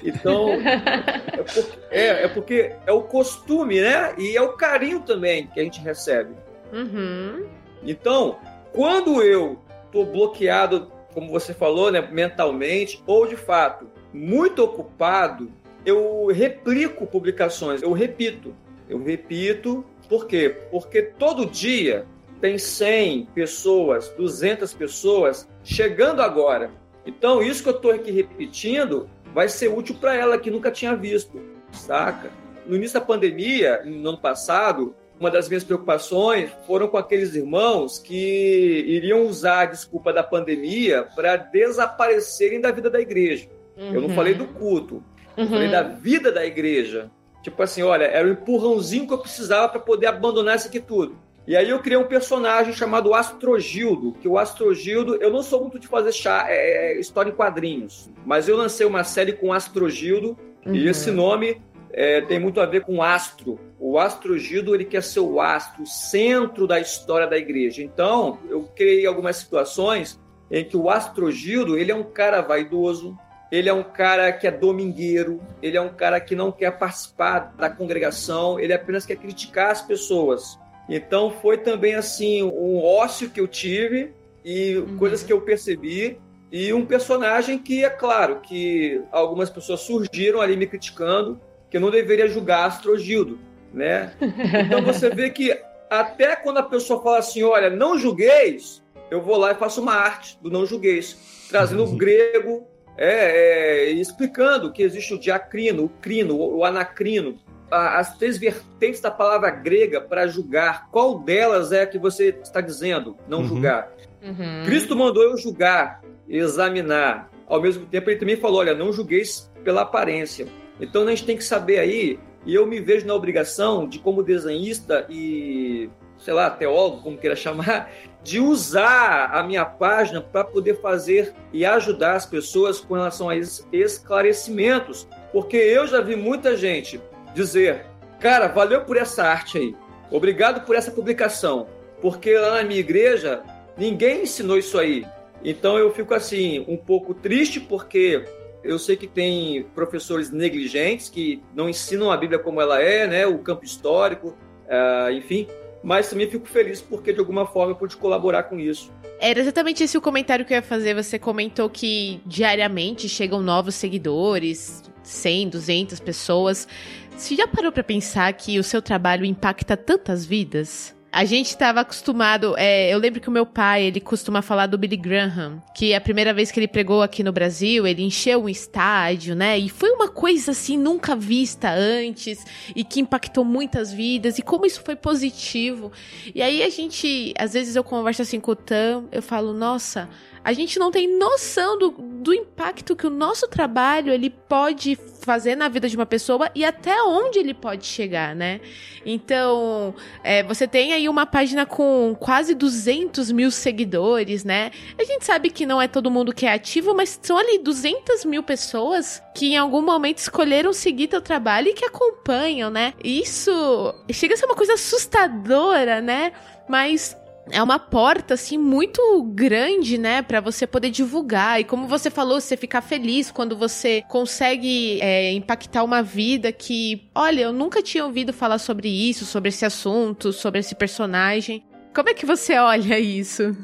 Então, é porque, é, é porque, é, o costume, né? E é o carinho também que a gente recebe. Uhum. Então, quando eu tô bloqueado, como você falou, né, mentalmente, ou de fato muito ocupado, eu replico publicações, eu repito. Eu repito, por quê? Porque todo dia tem 100 pessoas, 200 pessoas chegando agora. Então, isso que eu estou aqui repetindo vai ser útil para ela que nunca tinha visto, saca? No início da pandemia, no ano passado, uma das minhas preocupações foram com aqueles irmãos que iriam usar a desculpa da pandemia para desaparecerem da vida da igreja. Uhum. Eu não falei do culto. Eu uhum. falei da vida da igreja. Tipo assim, olha, era o empurrãozinho que eu precisava para poder abandonar isso aqui tudo. E aí eu criei um personagem chamado Astrogildo, que o Astrogildo, eu não sou muito de fazer chá, é, é, história em quadrinhos, mas eu lancei uma série com Astrogildo, uhum. e esse nome é, tem muito a ver com astro. O Astrogildo, ele quer ser o astro, o centro da história da igreja. Então, eu criei algumas situações em que o Astrogildo, ele é um cara vaidoso, ele é um cara que é domingueiro, ele é um cara que não quer participar da congregação, ele apenas quer criticar as pessoas. Então foi também assim um ócio que eu tive e uhum. coisas que eu percebi e um personagem que é claro que algumas pessoas surgiram ali me criticando que eu não deveria julgar Astrogildo, né? Então você vê que até quando a pessoa fala assim, olha, não julgueis, eu vou lá e faço uma arte do não julgueis, trazendo o grego, é, é, explicando que existe o diacrino, o crino, o anacrino, as três vertentes da palavra grega para julgar. Qual delas é que você está dizendo, não uhum. julgar? Uhum. Cristo mandou eu julgar, examinar. Ao mesmo tempo, ele também falou: olha, não julgueis pela aparência. Então a gente tem que saber aí, e eu me vejo na obrigação de, como desenhista e, sei lá, teólogo, como queira chamar, de usar a minha página para poder fazer e ajudar as pessoas com relação a esses esclarecimentos. Porque eu já vi muita gente dizer, cara, valeu por essa arte aí, obrigado por essa publicação, porque lá na minha igreja ninguém ensinou isso aí. Então eu fico assim, um pouco triste porque eu sei que tem professores negligentes que não ensinam a Bíblia como ela é, né? O campo histórico, uh, enfim. Mas também fico feliz porque de alguma forma eu pude colaborar com isso. Era exatamente esse o comentário que eu ia fazer. Você comentou que diariamente chegam novos seguidores, 100, 200 pessoas. Você já parou para pensar que o seu trabalho impacta tantas vidas? A gente estava acostumado. É, eu lembro que o meu pai, ele costuma falar do Billy Graham, que a primeira vez que ele pregou aqui no Brasil, ele encheu um estádio, né? E foi uma coisa assim nunca vista antes e que impactou muitas vidas e como isso foi positivo. E aí a gente, às vezes eu converso assim com o Tam, eu falo, nossa, a gente não tem noção do, do impacto que o nosso trabalho ele pode fazer na vida de uma pessoa e até onde ele pode chegar, né? Então, é, você tem aí uma página com quase 200 mil seguidores, né? A gente sabe que não é todo mundo que é ativo, mas são ali 200 mil pessoas que em algum momento escolheram seguir teu trabalho e que acompanham, né? Isso chega a ser uma coisa assustadora, né? Mas é uma porta assim muito grande, né, para você poder divulgar. E como você falou, você ficar feliz quando você consegue é, impactar uma vida que, olha, eu nunca tinha ouvido falar sobre isso, sobre esse assunto, sobre esse personagem. Como é que você olha isso?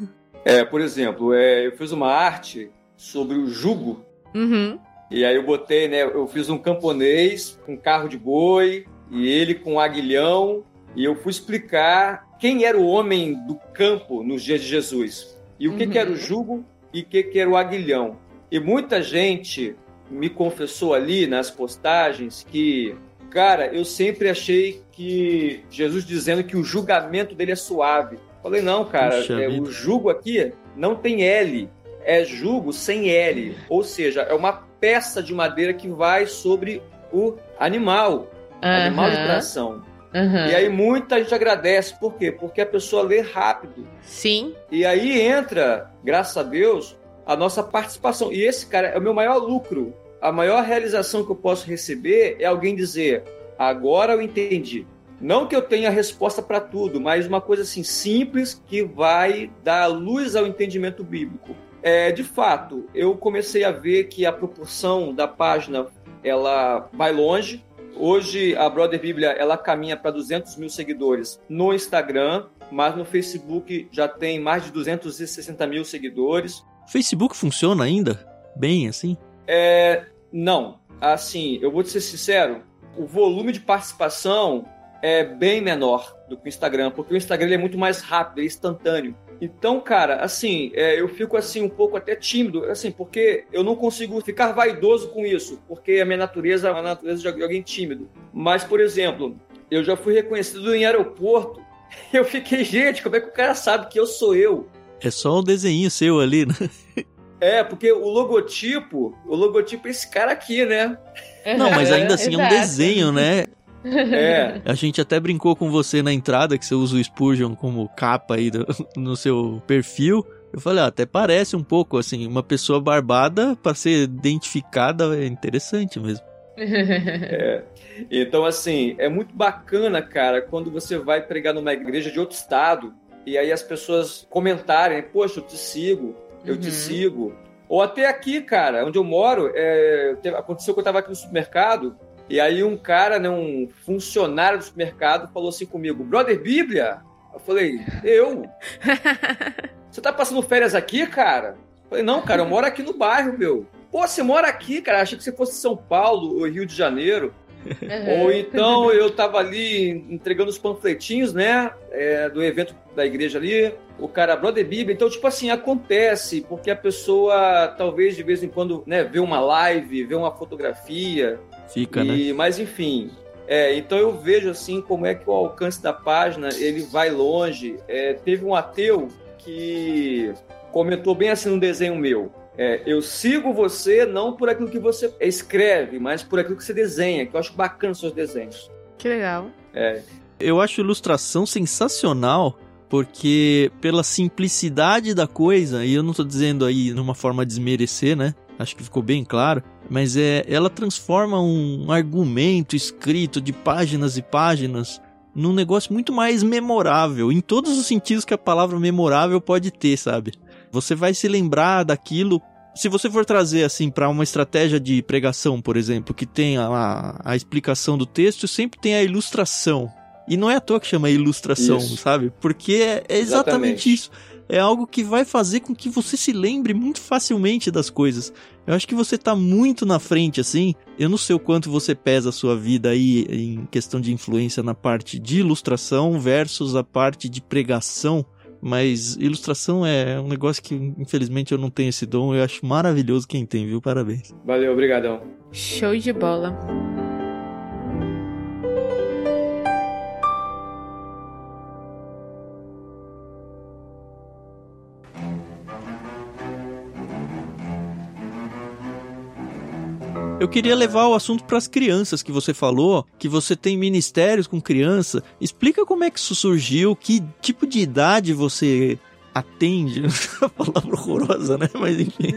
É, por exemplo, é, eu fiz uma arte sobre o jugo. Uhum. E aí eu botei, né? Eu fiz um camponês com carro de boi e ele com um aguilhão. E eu fui explicar quem era o homem do campo nos dias de Jesus e o que, uhum. que era o uhum. jugo e o que, que era o aguilhão. E muita gente me confessou ali nas postagens que, cara, eu sempre achei que Jesus dizendo que o julgamento dele é suave. Falei, não, cara, é, o jugo aqui não tem L, é jugo sem L. Ou seja, é uma peça de madeira que vai sobre o animal, uhum. animal de tração. Uhum. E aí muita gente agradece. Por quê? Porque a pessoa lê rápido. Sim. E aí entra, graças a Deus, a nossa participação. E esse, cara, é o meu maior lucro. A maior realização que eu posso receber é alguém dizer: agora eu entendi. Não que eu tenha resposta para tudo, mas uma coisa assim simples que vai dar luz ao entendimento bíblico. É, de fato, eu comecei a ver que a proporção da página ela vai longe. Hoje a Brother Bíblia ela caminha para 200 mil seguidores no Instagram, mas no Facebook já tem mais de 260 mil seguidores. Facebook funciona ainda? Bem assim? É, não. Assim, eu vou te ser sincero, o volume de participação é bem menor do que o Instagram, porque o Instagram é muito mais rápido, é instantâneo. Então, cara, assim, é, eu fico assim um pouco até tímido, assim, porque eu não consigo ficar vaidoso com isso, porque a minha natureza é uma natureza de alguém tímido. Mas, por exemplo, eu já fui reconhecido em aeroporto. Eu fiquei, gente, como é que o cara sabe que eu sou eu? É só um desenho seu ali, né? É, porque o logotipo, o logotipo é esse cara aqui, né? Não, mas ainda assim é um desenho, né? É. A gente até brincou com você na entrada que você usa o Spurgeon como capa aí do, no seu perfil. Eu falei, ah, até parece um pouco assim, uma pessoa barbada para ser identificada é interessante mesmo. É. Então, assim, é muito bacana, cara, quando você vai pregar numa igreja de outro estado e aí as pessoas comentarem, poxa, eu te sigo, eu uhum. te sigo. Ou até aqui, cara, onde eu moro, é, aconteceu que eu estava aqui no supermercado e aí um cara, né, um funcionário do supermercado falou assim comigo, brother Bíblia? Eu falei, eu? Você tá passando férias aqui, cara? Eu falei, não, cara, eu moro aqui no bairro, meu. Pô, você mora aqui, cara? Achei que você fosse São Paulo ou Rio de Janeiro. Uhum. Ou então eu tava ali entregando os panfletinhos, né? É, do evento da igreja ali. O cara, brother Bíblia. Então, tipo assim, acontece, porque a pessoa talvez de vez em quando, né, vê uma live, vê uma fotografia, Fica, e, né? Mas enfim, é, então eu vejo assim como é que o alcance da página ele vai longe. É, teve um ateu que comentou bem assim no desenho meu. É, eu sigo você não por aquilo que você escreve, mas por aquilo que você desenha, que eu acho bacana os seus desenhos. Que legal. É. Eu acho ilustração sensacional, porque pela simplicidade da coisa, e eu não tô dizendo aí numa forma de desmerecer, né? Acho que ficou bem claro mas é, ela transforma um argumento escrito de páginas e páginas num negócio muito mais memorável, em todos os sentidos que a palavra memorável pode ter, sabe? Você vai se lembrar daquilo. Se você for trazer assim para uma estratégia de pregação, por exemplo, que tem a, a explicação do texto, sempre tem a ilustração. E não é à toa que chama ilustração, Isso. sabe? Porque é é exatamente Exatamente. isso. É algo que vai fazer com que você se lembre muito facilmente das coisas. Eu acho que você tá muito na frente, assim. Eu não sei o quanto você pesa a sua vida aí em questão de influência na parte de ilustração versus a parte de pregação. Mas ilustração é um negócio que, infelizmente, eu não tenho esse dom. Eu acho maravilhoso quem tem, viu? Parabéns. Valeu, obrigadão. Show de bola. Eu queria levar o assunto para as crianças que você falou, que você tem ministérios com criança. Explica como é que isso surgiu, que tipo de idade você atende. A palavra horrorosa, né? Mas enfim.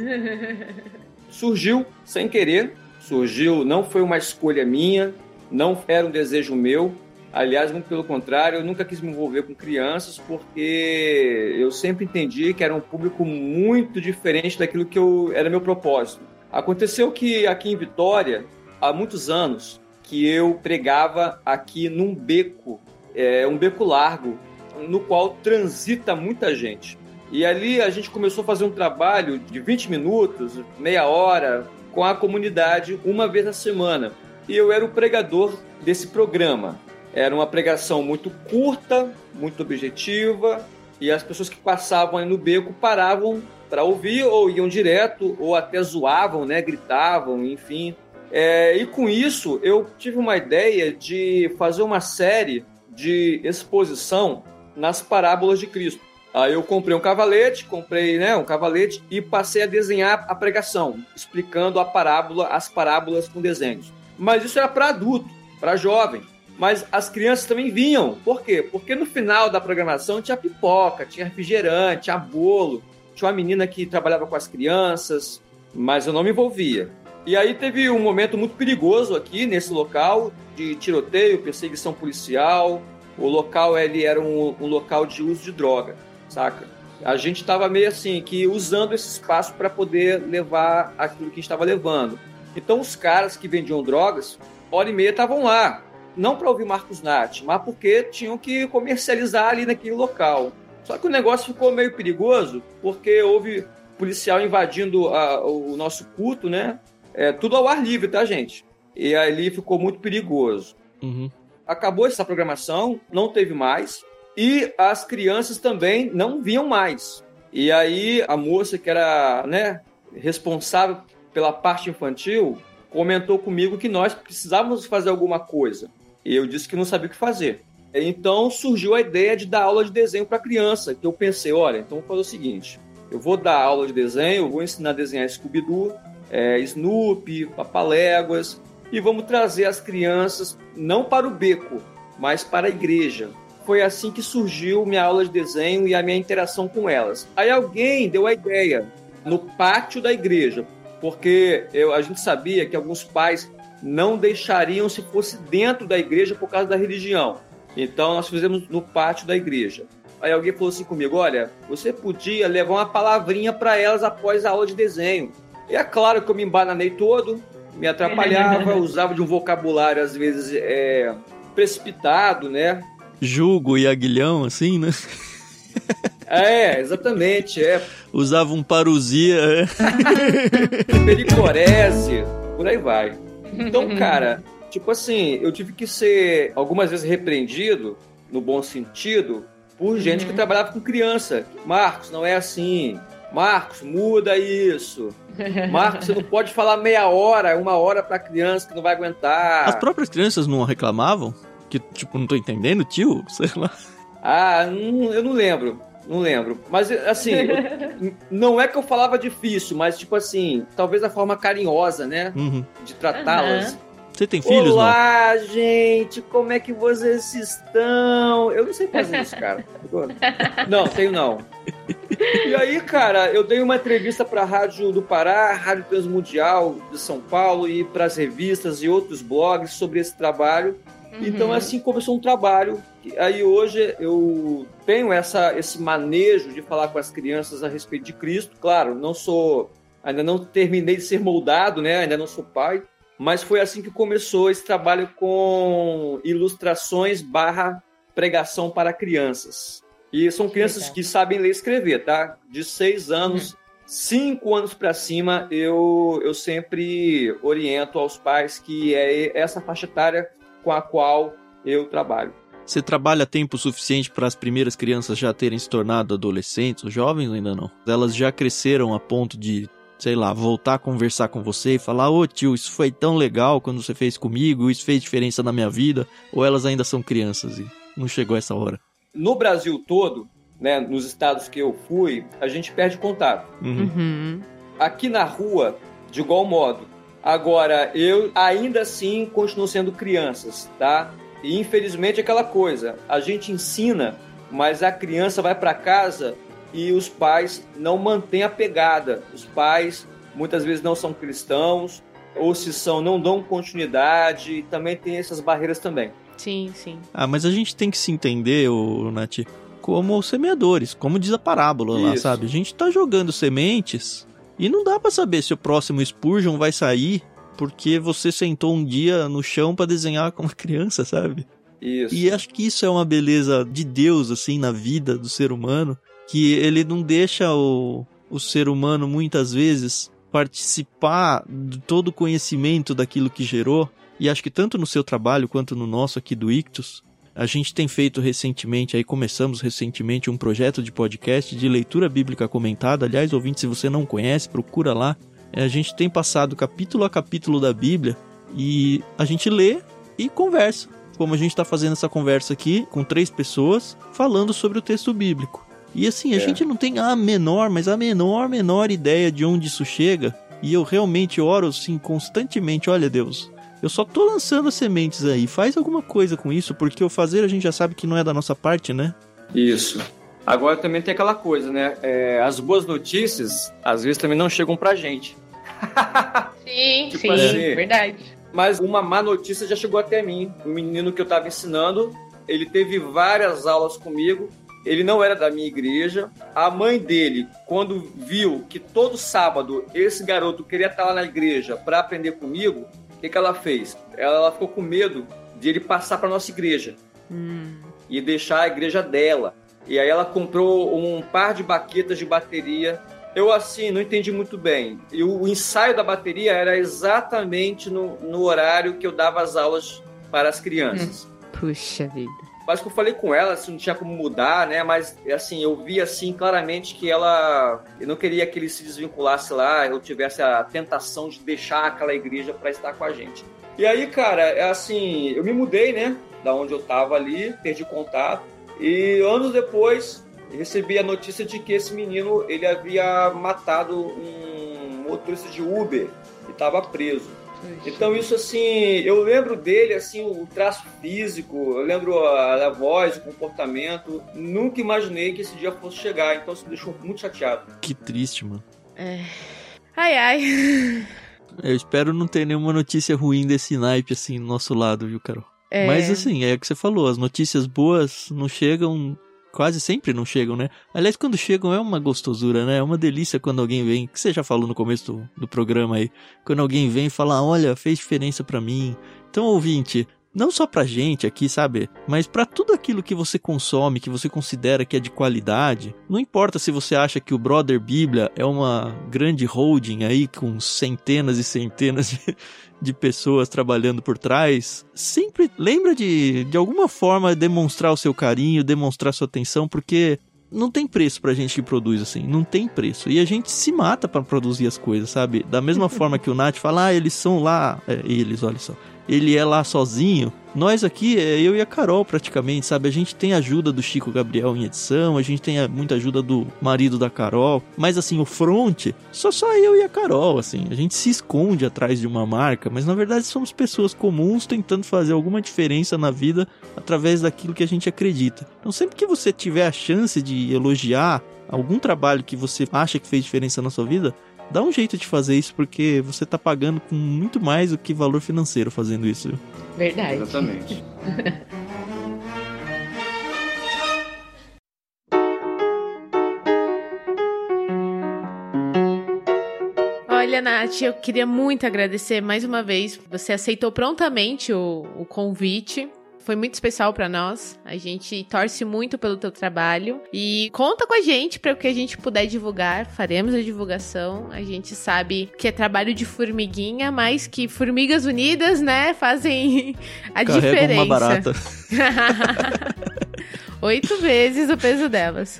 Surgiu sem querer, surgiu, não foi uma escolha minha, não era um desejo meu. Aliás, muito pelo contrário, eu nunca quis me envolver com crianças porque eu sempre entendi que era um público muito diferente daquilo que eu, era meu propósito. Aconteceu que aqui em Vitória, há muitos anos, que eu pregava aqui num beco, é, um beco largo, no qual transita muita gente. E ali a gente começou a fazer um trabalho de 20 minutos, meia hora, com a comunidade, uma vez na semana. E eu era o pregador desse programa. Era uma pregação muito curta, muito objetiva, e as pessoas que passavam aí no beco paravam para ouvir, ou iam direto, ou até zoavam, né? gritavam, enfim. É, e com isso, eu tive uma ideia de fazer uma série de exposição nas parábolas de Cristo. Aí eu comprei um cavalete, comprei né, um cavalete e passei a desenhar a pregação, explicando a parábola, as parábolas com desenhos. Mas isso era para adulto, para jovem. Mas as crianças também vinham. Por quê? Porque no final da programação tinha pipoca, tinha refrigerante, tinha bolo. Tinha uma menina que trabalhava com as crianças, mas eu não me envolvia. E aí teve um momento muito perigoso aqui nesse local de tiroteio, perseguição policial. O local ele era um, um local de uso de droga, saca? A gente estava meio assim que usando esse espaço para poder levar aquilo que estava levando. Então os caras que vendiam drogas, hora e meia estavam lá, não para ouvir Marcos Nath, mas porque tinham que comercializar ali naquele local. Só que o negócio ficou meio perigoso, porque houve policial invadindo a, o nosso culto, né? É, tudo ao ar livre, tá, gente? E ali ficou muito perigoso. Uhum. Acabou essa programação, não teve mais, e as crianças também não vinham mais. E aí a moça que era né, responsável pela parte infantil comentou comigo que nós precisávamos fazer alguma coisa. E eu disse que não sabia o que fazer. Então surgiu a ideia de dar aula de desenho para criança, que eu pensei, olha, então vou fazer o seguinte, eu vou dar aula de desenho, vou ensinar a desenhar Scooby-Doo, é, Snoopy, Papaléguas, e vamos trazer as crianças não para o beco, mas para a igreja. Foi assim que surgiu minha aula de desenho e a minha interação com elas. Aí alguém deu a ideia no pátio da igreja, porque eu, a gente sabia que alguns pais não deixariam se fosse dentro da igreja por causa da religião. Então nós fizemos no pátio da igreja. Aí alguém falou assim comigo: olha, você podia levar uma palavrinha para elas após a aula de desenho. E é claro que eu me embananei todo, me atrapalhava, usava de um vocabulário às vezes é, precipitado, né? Jugo e aguilhão, assim, né? É, exatamente, é. Usava um parousia. É. Pericorese, por aí vai. Então, cara, tipo assim, eu tive que ser algumas vezes repreendido, no bom sentido, por gente que trabalhava com criança. Marcos, não é assim. Marcos, muda isso. Marcos, você não pode falar meia hora, uma hora pra criança que não vai aguentar. As próprias crianças não reclamavam? Que, tipo, não tô entendendo, tio? Sei lá. Ah, não- eu não lembro. Não lembro. Mas, assim, eu- não é que eu falava difícil, mas, tipo assim, talvez a forma carinhosa, né? Uhum. De tratá-las. Você tem filhos, não? Olá, gente, como é que vocês estão? Eu não sei fazer isso, cara. Não, tenho não. E aí, cara, eu dei uma entrevista para a Rádio do Pará, Rádio Transmundial de São Paulo e para as revistas e outros blogs sobre esse trabalho. Então, assim começou um trabalho. Aí hoje eu tenho essa, esse manejo de falar com as crianças a respeito de Cristo. Claro, não sou, ainda não terminei de ser moldado, né? Ainda não sou pai. Mas foi assim que começou esse trabalho com ilustrações barra pregação para crianças. E são crianças que sabem ler e escrever, tá? De seis anos, uhum. cinco anos para cima, eu, eu sempre oriento aos pais que é essa faixa etária com a qual eu trabalho. Você trabalha tempo suficiente para as primeiras crianças já terem se tornado adolescentes ou jovens ou ainda não? Elas já cresceram a ponto de, sei lá, voltar a conversar com você e falar: Ô tio, isso foi tão legal quando você fez comigo, isso fez diferença na minha vida? Ou elas ainda são crianças e não chegou essa hora? No Brasil todo, né, nos estados que eu fui, a gente perde contato. Uhum. Uhum. Aqui na rua, de igual modo. Agora, eu ainda assim continuo sendo crianças, tá? E infelizmente aquela coisa, a gente ensina, mas a criança vai para casa e os pais não mantêm a pegada. Os pais muitas vezes não são cristãos, ou se são, não dão continuidade, e também tem essas barreiras também. Sim, sim. Ah, mas a gente tem que se entender, o Nath, como semeadores, como diz a parábola Isso. lá, sabe? A gente tá jogando sementes e não dá para saber se o próximo Spurgeon vai sair porque você sentou um dia no chão para desenhar como criança, sabe? Isso. E acho que isso é uma beleza de Deus, assim, na vida do ser humano, que ele não deixa o, o ser humano, muitas vezes, participar de todo o conhecimento daquilo que gerou. E acho que tanto no seu trabalho quanto no nosso aqui do Ictus, a gente tem feito recentemente, aí começamos recentemente um projeto de podcast de leitura bíblica comentada. Aliás, ouvinte, se você não conhece, procura lá. É, a gente tem passado capítulo a capítulo da Bíblia e a gente lê e conversa. Como a gente está fazendo essa conversa aqui com três pessoas falando sobre o texto bíblico. E assim, a é. gente não tem a menor, mas a menor, menor ideia de onde isso chega. E eu realmente oro assim constantemente, olha Deus, eu só tô lançando as sementes aí. Faz alguma coisa com isso, porque o fazer a gente já sabe que não é da nossa parte, né? Isso. Agora também tem aquela coisa, né? É, as boas notícias às vezes também não chegam pra gente. sim, tipo sim, assim, verdade. Mas uma má notícia já chegou até mim. O menino que eu estava ensinando, ele teve várias aulas comigo. Ele não era da minha igreja. A mãe dele, quando viu que todo sábado esse garoto queria estar lá na igreja para aprender comigo, o que, que ela fez? Ela, ela ficou com medo de ele passar para nossa igreja hum. e deixar a igreja dela. E aí ela comprou um par de baquetas de bateria eu, assim, não entendi muito bem. E o ensaio da bateria era exatamente no, no horário que eu dava as aulas para as crianças. Hum. Puxa vida. Mas que eu falei com ela, assim, não tinha como mudar, né? Mas, assim, eu vi, assim, claramente que ela... Eu não queria que ele se desvinculasse lá, eu tivesse a tentação de deixar aquela igreja para estar com a gente. E aí, cara, é assim, eu me mudei, né? Da onde eu tava ali, perdi contato. E anos depois, recebi a notícia de que esse menino ele havia matado um motorista de Uber e estava preso. Então isso assim, eu lembro dele assim o traço físico, eu lembro a, a, voz, o comportamento. Nunca imaginei que esse dia fosse chegar, então isso me deixou muito chateado. Que triste, mano. É. Ai ai. Eu espero não ter nenhuma notícia ruim desse naipe assim no nosso lado, viu, Carol? É... Mas assim, é o que você falou, as notícias boas não chegam quase sempre não chegam, né? Aliás, quando chegam é uma gostosura, né? É uma delícia quando alguém vem, que você já falou no começo do, do programa aí, quando alguém vem e fala, olha, fez diferença para mim. Então, ouvinte, não só pra gente aqui, sabe? Mas para tudo aquilo que você consome, que você considera que é de qualidade. Não importa se você acha que o Brother Bíblia é uma grande holding aí com centenas e centenas de, de pessoas trabalhando por trás. Sempre lembra de, de alguma forma, demonstrar o seu carinho, demonstrar sua atenção, porque não tem preço pra gente que produz assim, não tem preço. E a gente se mata para produzir as coisas, sabe? Da mesma forma que o Nath fala, ah, eles são lá, é, eles, olha só ele é lá sozinho. Nós aqui, é eu e a Carol praticamente, sabe? A gente tem ajuda do Chico Gabriel em edição, a gente tem muita ajuda do marido da Carol, mas assim, o front, só só eu e a Carol, assim. A gente se esconde atrás de uma marca, mas na verdade somos pessoas comuns tentando fazer alguma diferença na vida através daquilo que a gente acredita. Então sempre que você tiver a chance de elogiar algum trabalho que você acha que fez diferença na sua vida, dá um jeito de fazer isso, porque você tá pagando com muito mais do que valor financeiro fazendo isso. Verdade. Exatamente. Olha, Nath, eu queria muito agradecer mais uma vez. Você aceitou prontamente o, o convite foi muito especial para nós. A gente torce muito pelo teu trabalho e conta com a gente para o que a gente puder divulgar, faremos a divulgação. A gente sabe que é trabalho de formiguinha, mas que formigas unidas, né, fazem a Carrega diferença. uma barata. Oito vezes o peso delas.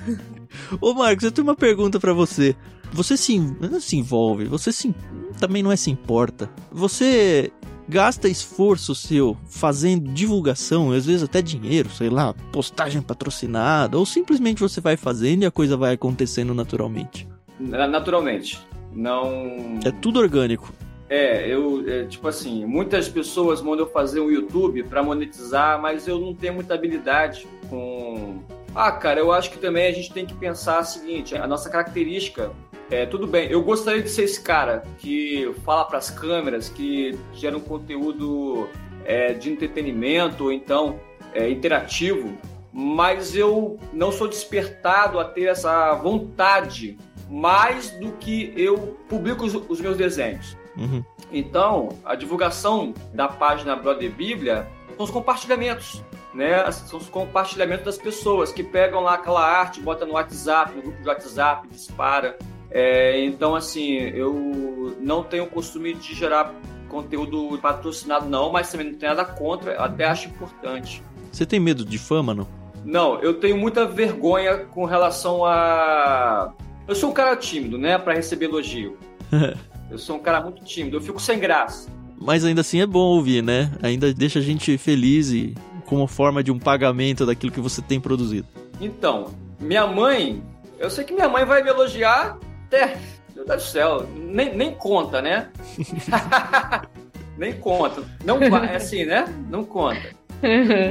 Ô Marcos, eu tenho uma pergunta para você. Você se, não se envolve, você se, também não é se importa. Você gasta esforço seu fazendo divulgação, às vezes até dinheiro, sei lá, postagem patrocinada, ou simplesmente você vai fazendo e a coisa vai acontecendo naturalmente? Naturalmente. Não. É tudo orgânico. É, eu, é, tipo assim, muitas pessoas mandam eu fazer um YouTube para monetizar, mas eu não tenho muita habilidade com. Ah, cara, eu acho que também a gente tem que pensar o seguinte: a nossa característica é, tudo bem, eu gostaria de ser esse cara que fala para as câmeras, que gera um conteúdo é, de entretenimento ou então é, interativo, mas eu não sou despertado a ter essa vontade mais do que eu publico os, os meus desenhos. Uhum. Então, a divulgação da página Brother Bíblia são os compartilhamentos. Né? São os compartilhamentos das pessoas que pegam lá aquela arte, bota no WhatsApp, no grupo de WhatsApp, dispara. É, então, assim, eu não tenho o costume de gerar conteúdo patrocinado, não, mas também não tenho nada contra, até acho importante. Você tem medo de fama, não? Não, eu tenho muita vergonha com relação a. Eu sou um cara tímido, né, para receber elogio. eu sou um cara muito tímido, eu fico sem graça. Mas ainda assim é bom ouvir, né? Ainda deixa a gente feliz e como forma de um pagamento daquilo que você tem produzido. Então, minha mãe, eu sei que minha mãe vai me elogiar até, meu Deus do céu, nem, nem conta, né? nem conta. Não, é assim, né? Não conta.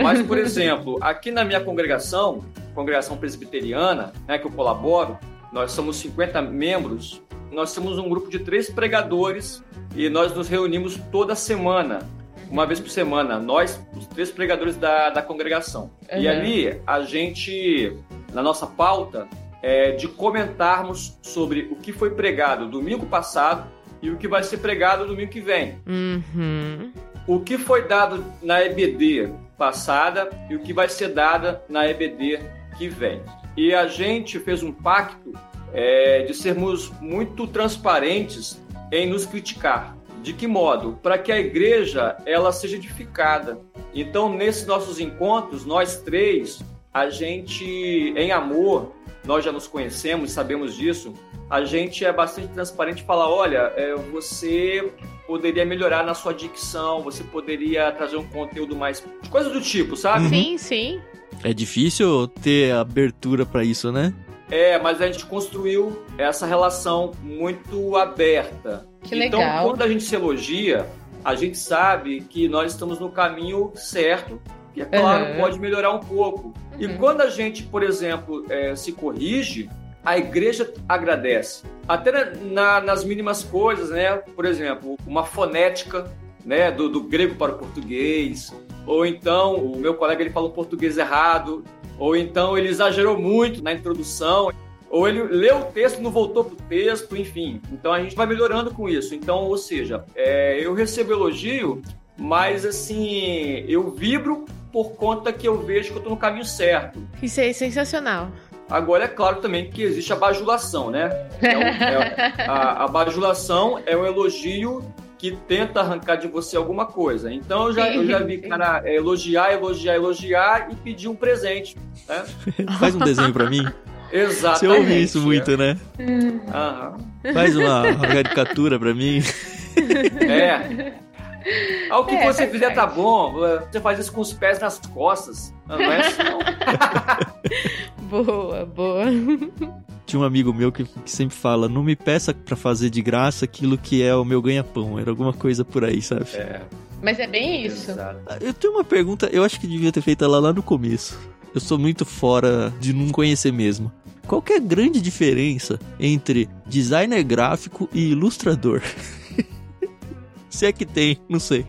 Mas, por exemplo, aqui na minha congregação, congregação presbiteriana, né, que eu colaboro, nós somos 50 membros, nós temos um grupo de três pregadores e nós nos reunimos toda semana, uma vez por semana, nós, os três pregadores da, da congregação. Uhum. E ali, a gente, na nossa pauta, é, de comentarmos sobre o que foi pregado domingo passado e o que vai ser pregado domingo que vem. Uhum. O que foi dado na EBD passada e o que vai ser dado na EBD que vem. E a gente fez um pacto é, de sermos muito transparentes em nos criticar. De que modo? Para que a igreja ela seja edificada. Então, nesses nossos encontros, nós três, a gente, em amor, nós já nos conhecemos, sabemos disso, a gente é bastante transparente e fala: olha, é, você poderia melhorar na sua dicção, você poderia trazer um conteúdo mais. coisas do tipo, sabe? Sim, sim. É difícil ter abertura para isso, né? É, mas a gente construiu essa relação muito aberta. Que então, legal. quando a gente se elogia, a gente sabe que nós estamos no caminho certo e, é claro, uhum. pode melhorar um pouco. Uhum. E quando a gente, por exemplo, é, se corrige, a igreja agradece. Até na, nas mínimas coisas, né? Por exemplo, uma fonética né, do, do, grego para o português, ou então o meu colega ele falou português errado, ou então ele exagerou muito na introdução, ou ele leu o texto e não voltou para o texto, enfim. Então a gente vai melhorando com isso. Então, ou seja, é, eu recebo elogio, mas assim, eu vibro por conta que eu vejo que eu estou no caminho certo. Isso é sensacional. Agora, é claro também que existe a bajulação, né? É um, é, a, a bajulação é um elogio que tenta arrancar de você alguma coisa. Então eu já, eu já vi cara é, elogiar, elogiar, elogiar e pedir um presente. Né? Faz um desenho para mim. Exatamente. Você ouve isso muito, né? Uhum. Faz uma, uma caricatura para mim. É. Ao que é, você fizer tá bom. Você faz isso com os pés nas costas. Não é assim, não. boa, boa. Tinha um amigo meu que, que sempre fala: não me peça para fazer de graça aquilo que é o meu ganha-pão. Era alguma coisa por aí, sabe? É. Mas é bem isso. Exato. Eu tenho uma pergunta, eu acho que devia ter feito ela lá no começo. Eu sou muito fora de não conhecer mesmo. Qual é a grande diferença entre designer gráfico e ilustrador? Se é que tem, não sei.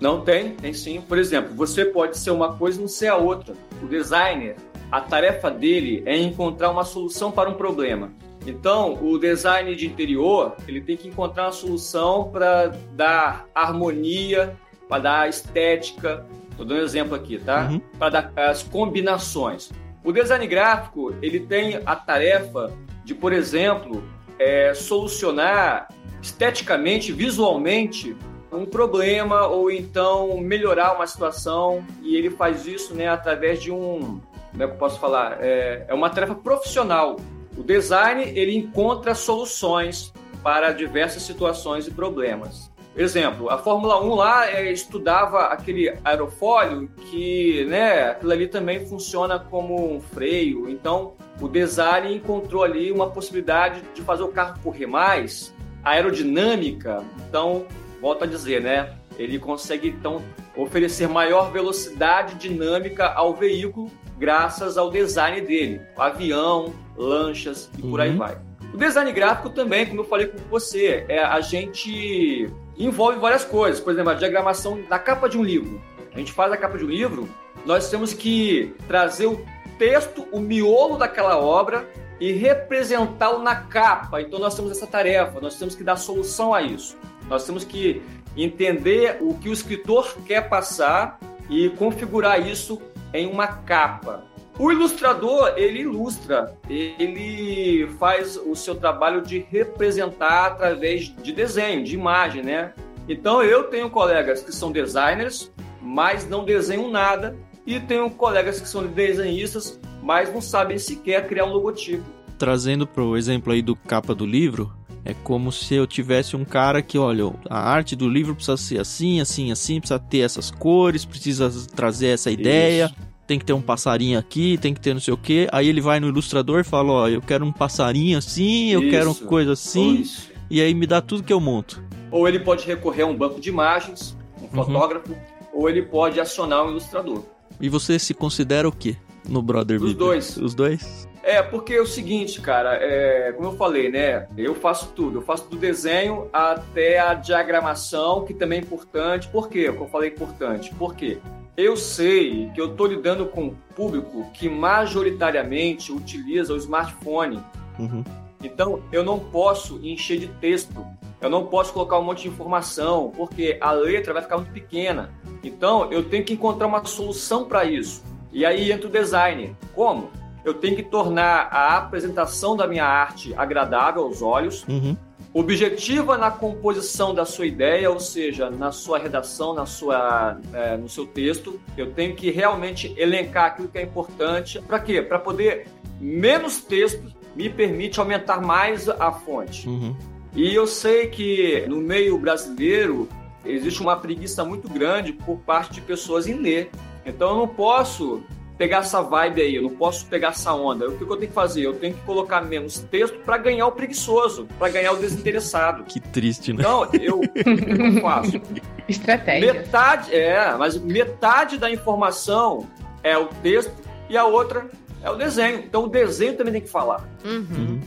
Não tem, tem sim. Por exemplo, você pode ser uma coisa e não ser a outra. O designer, a tarefa dele é encontrar uma solução para um problema. Então, o design de interior, ele tem que encontrar uma solução para dar harmonia, para dar estética. Estou dando um exemplo aqui, tá? Uhum. Para dar as combinações. O design gráfico, ele tem a tarefa de, por exemplo, é, solucionar esteticamente, visualmente, um problema ou então melhorar uma situação e ele faz isso né, através de um, como é que eu posso falar? É, é uma tarefa profissional. O design ele encontra soluções para diversas situações e problemas. Exemplo, a Fórmula 1 lá é, estudava aquele aerofólio que, né, aquilo ali também funciona como um freio. Então, o design encontrou ali uma possibilidade de fazer o carro correr mais, aerodinâmica. Então, volto a dizer, né, ele consegue então oferecer maior velocidade dinâmica ao veículo graças ao design dele, avião, lanchas e por aí Uhum. vai. O design gráfico também, como eu falei com você, é a gente envolve várias coisas. Por exemplo, a diagramação da capa de um livro. A gente faz a capa de um livro, nós temos que trazer o texto, o miolo daquela obra e representá-lo na capa. Então nós temos essa tarefa, nós temos que dar solução a isso. Nós temos que entender o que o escritor quer passar e configurar isso em uma capa. O ilustrador, ele ilustra, ele faz o seu trabalho de representar através de desenho, de imagem, né? Então eu tenho colegas que são designers, mas não desenham nada, e tenho colegas que são desenhistas, mas não sabem sequer criar um logotipo. Trazendo pro exemplo aí do capa do livro, é como se eu tivesse um cara que, olha, a arte do livro precisa ser assim, assim, assim, precisa ter essas cores, precisa trazer essa ideia, Isso. Tem que ter um passarinho aqui, tem que ter não sei o que. Aí ele vai no ilustrador e fala, ó, eu quero um passarinho assim, eu quero uma Isso. coisa assim, Isso. e aí me dá tudo que eu monto. Ou ele pode recorrer a um banco de imagens, um Uhum. fotógrafo, ou ele pode acionar um ilustrador. E você se considera o quê no Brother Os Bíblia? dois. Os dois? É, porque é o seguinte, cara, é, como eu falei, né? Eu faço tudo. Eu faço do desenho até a diagramação, que também é importante. Por quê? que eu falei importante? Porque eu sei que eu estou lidando com um público que majoritariamente utiliza o smartphone. Uhum. Então, eu não posso encher de texto. Eu não posso colocar um monte de informação, porque a letra vai ficar muito pequena. Então, eu tenho que encontrar uma solução para isso. E aí entra o design. Como? Eu tenho que tornar a apresentação da minha arte agradável aos olhos, Uhum. Objetiva na composição da sua ideia, ou seja, na sua redação, na sua, é, no seu texto. Eu tenho que realmente elencar aquilo que é importante. Para quê? Para poder menos texto me permite aumentar mais a fonte. Uhum. E eu sei que no meio brasileiro existe uma preguiça muito grande por parte de pessoas em ler. Então eu não posso pegar essa vibe aí, eu não posso pegar essa onda. O que eu tenho que fazer? Eu tenho que colocar menos texto para ganhar o preguiçoso, para ganhar o desinteressado. Que triste, né? Então, eu, eu faço? Estratégia. Metade, é, mas metade da informação é o texto e a outra é o desenho. Então o desenho também tem que falar. Uhum. Uhum.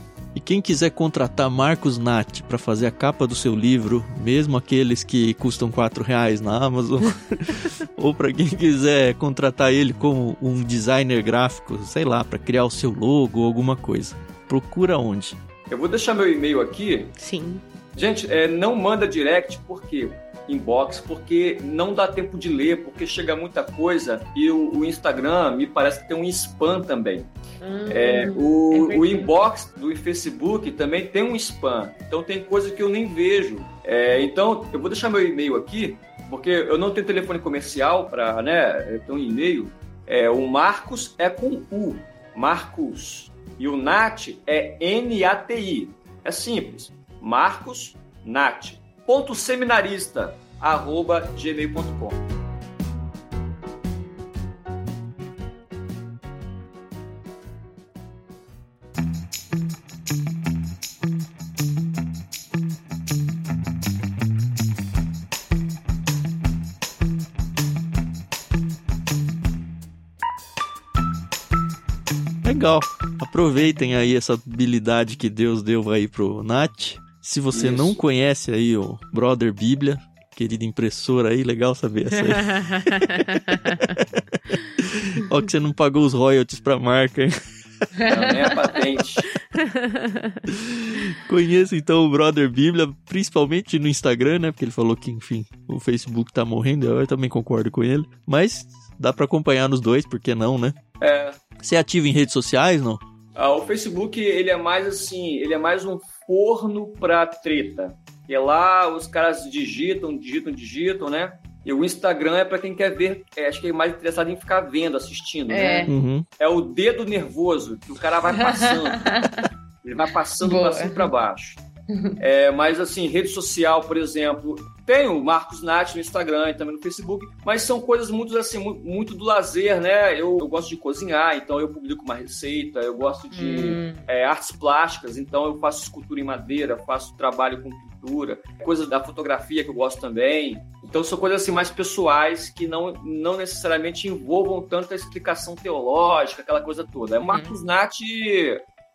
Quem quiser contratar Marcos Nat para fazer a capa do seu livro, mesmo aqueles que custam 4 reais na Amazon, ou para quem quiser contratar ele como um designer gráfico, sei lá, para criar o seu logo ou alguma coisa, procura onde? Eu vou deixar meu e-mail aqui Sim. Gente, é, não manda direct porque inbox, porque não dá tempo de ler, porque chega muita coisa e o, o Instagram me parece que tem um spam também. É, o, é o inbox do Facebook também tem um spam, então tem coisa que eu nem vejo. É, então eu vou deixar meu e-mail aqui, porque eu não tenho telefone comercial para, né? Um e-mail. É, o Marcos é com U, Marcos, e o Nat é N-A-T-I. É simples. Marcos Nat. Ponto seminarista arroba gmail.com. Legal. Aproveitem aí essa habilidade que Deus deu aí pro Nat. Se você Isso. não conhece aí o Brother Bíblia, querida impressora aí, legal saber essa aí. Ó que você não pagou os royalties pra marca, hein? Não, nem a patente. Conheço então o Brother Bíblia, principalmente no Instagram, né? Porque ele falou que, enfim, o Facebook tá morrendo, eu também concordo com ele. Mas dá para acompanhar nos dois, por que não, né? É. Você é ativo em redes sociais, não? Ah, o Facebook, ele é mais assim, ele é mais um forno pra treta. E lá os caras digitam, digitam, digitam, né? E o Instagram é para quem quer ver, é, acho que é mais interessado em ficar vendo, assistindo, É. né? Uhum. É o dedo nervoso, que o cara vai passando. Ele vai passando para cima e para baixo. É, mas assim, rede social, por exemplo, tem o Marcos Nath no Instagram e também no Facebook, mas são coisas muito assim, mu- muito do lazer, né? Eu, eu gosto de cozinhar, então eu publico uma receita, eu gosto de Hum. é, artes plásticas, então eu faço escultura em madeira, faço trabalho com pintura, coisas da fotografia que eu gosto também. Então são coisas assim mais pessoais que não, não necessariamente envolvam tanta explicação teológica, aquela coisa toda. É o Marcos Nath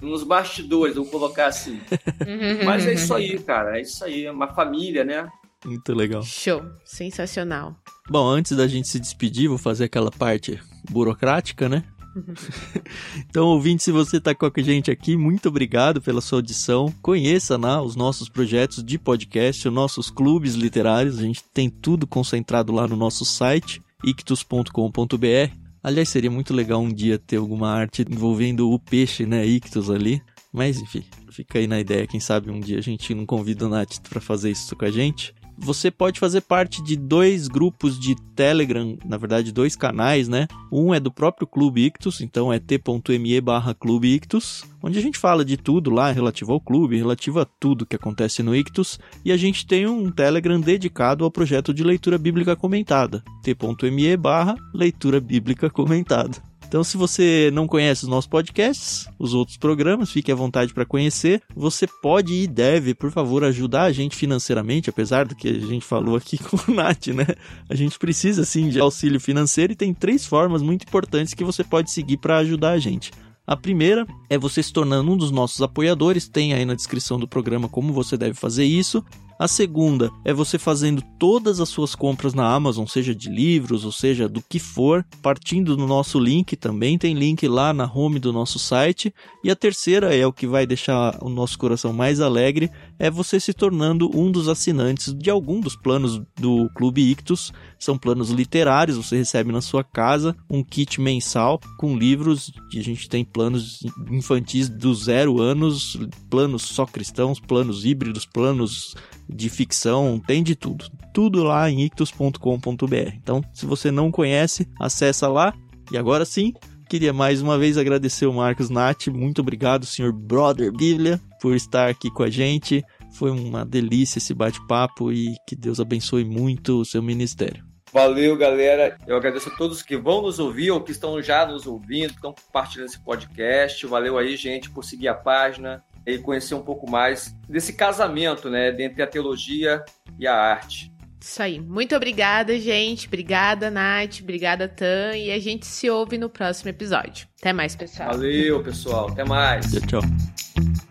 nos bastidores, vou colocar assim. Mas é isso aí, cara, é isso aí, é uma família, né? Muito legal. Show. Sensacional. Bom, antes da gente se despedir, vou fazer aquela parte burocrática, né? então, ouvinte, se você está com a gente aqui, muito obrigado pela sua audição. Conheça né, os nossos projetos de podcast, os nossos clubes literários. A gente tem tudo concentrado lá no nosso site, ictus.com.br. Aliás, seria muito legal um dia ter alguma arte envolvendo o peixe, né? Ictus ali. Mas enfim, fica aí na ideia. Quem sabe um dia a gente não convida o Nath para fazer isso com a gente. Você pode fazer parte de dois grupos de Telegram, na verdade, dois canais, né? Um é do próprio Clube Ictus, então é t.me barra Clube Ictus, onde a gente fala de tudo lá relativo ao clube, relativo a tudo que acontece no Ictus. E a gente tem um Telegram dedicado ao projeto de leitura bíblica comentada, t.me barra leitura bíblica comentada. Então, se você não conhece os nossos podcasts, os outros programas, fique à vontade para conhecer. Você pode e deve, por favor, ajudar a gente financeiramente, apesar do que a gente falou aqui com o Nath, né? A gente precisa sim de auxílio financeiro e tem três formas muito importantes que você pode seguir para ajudar a gente. A primeira é você se tornando um dos nossos apoiadores, tem aí na descrição do programa como você deve fazer isso. A segunda é você fazendo todas as suas compras na Amazon, seja de livros ou seja do que for, partindo do nosso link, também tem link lá na home do nosso site. E a terceira é o que vai deixar o nosso coração mais alegre, é você se tornando um dos assinantes de algum dos planos do Clube Ictus. São planos literários, você recebe na sua casa um kit mensal com livros, a gente tem planos infantis do zero anos, planos só cristãos, planos híbridos, planos de ficção, tem de tudo. Tudo lá em ictus.com.br. Então, se você não conhece, acessa lá. E agora sim, queria mais uma vez agradecer o Marcos Nath. Muito obrigado, senhor Brother Bíblia, por estar aqui com a gente. Foi uma delícia esse bate-papo e que Deus abençoe muito o seu ministério. Valeu, galera. Eu agradeço a todos que vão nos ouvir ou que estão já nos ouvindo, que estão compartilhando esse podcast. Valeu aí, gente, por seguir a página e conhecer um pouco mais desse casamento, né, entre a teologia e a arte. Isso aí. Muito obrigada, gente. Obrigada, Nath. Obrigada, Tan. E a gente se ouve no próximo episódio. Até mais, pessoal. Valeu, pessoal. Até mais. Tchau, tchau.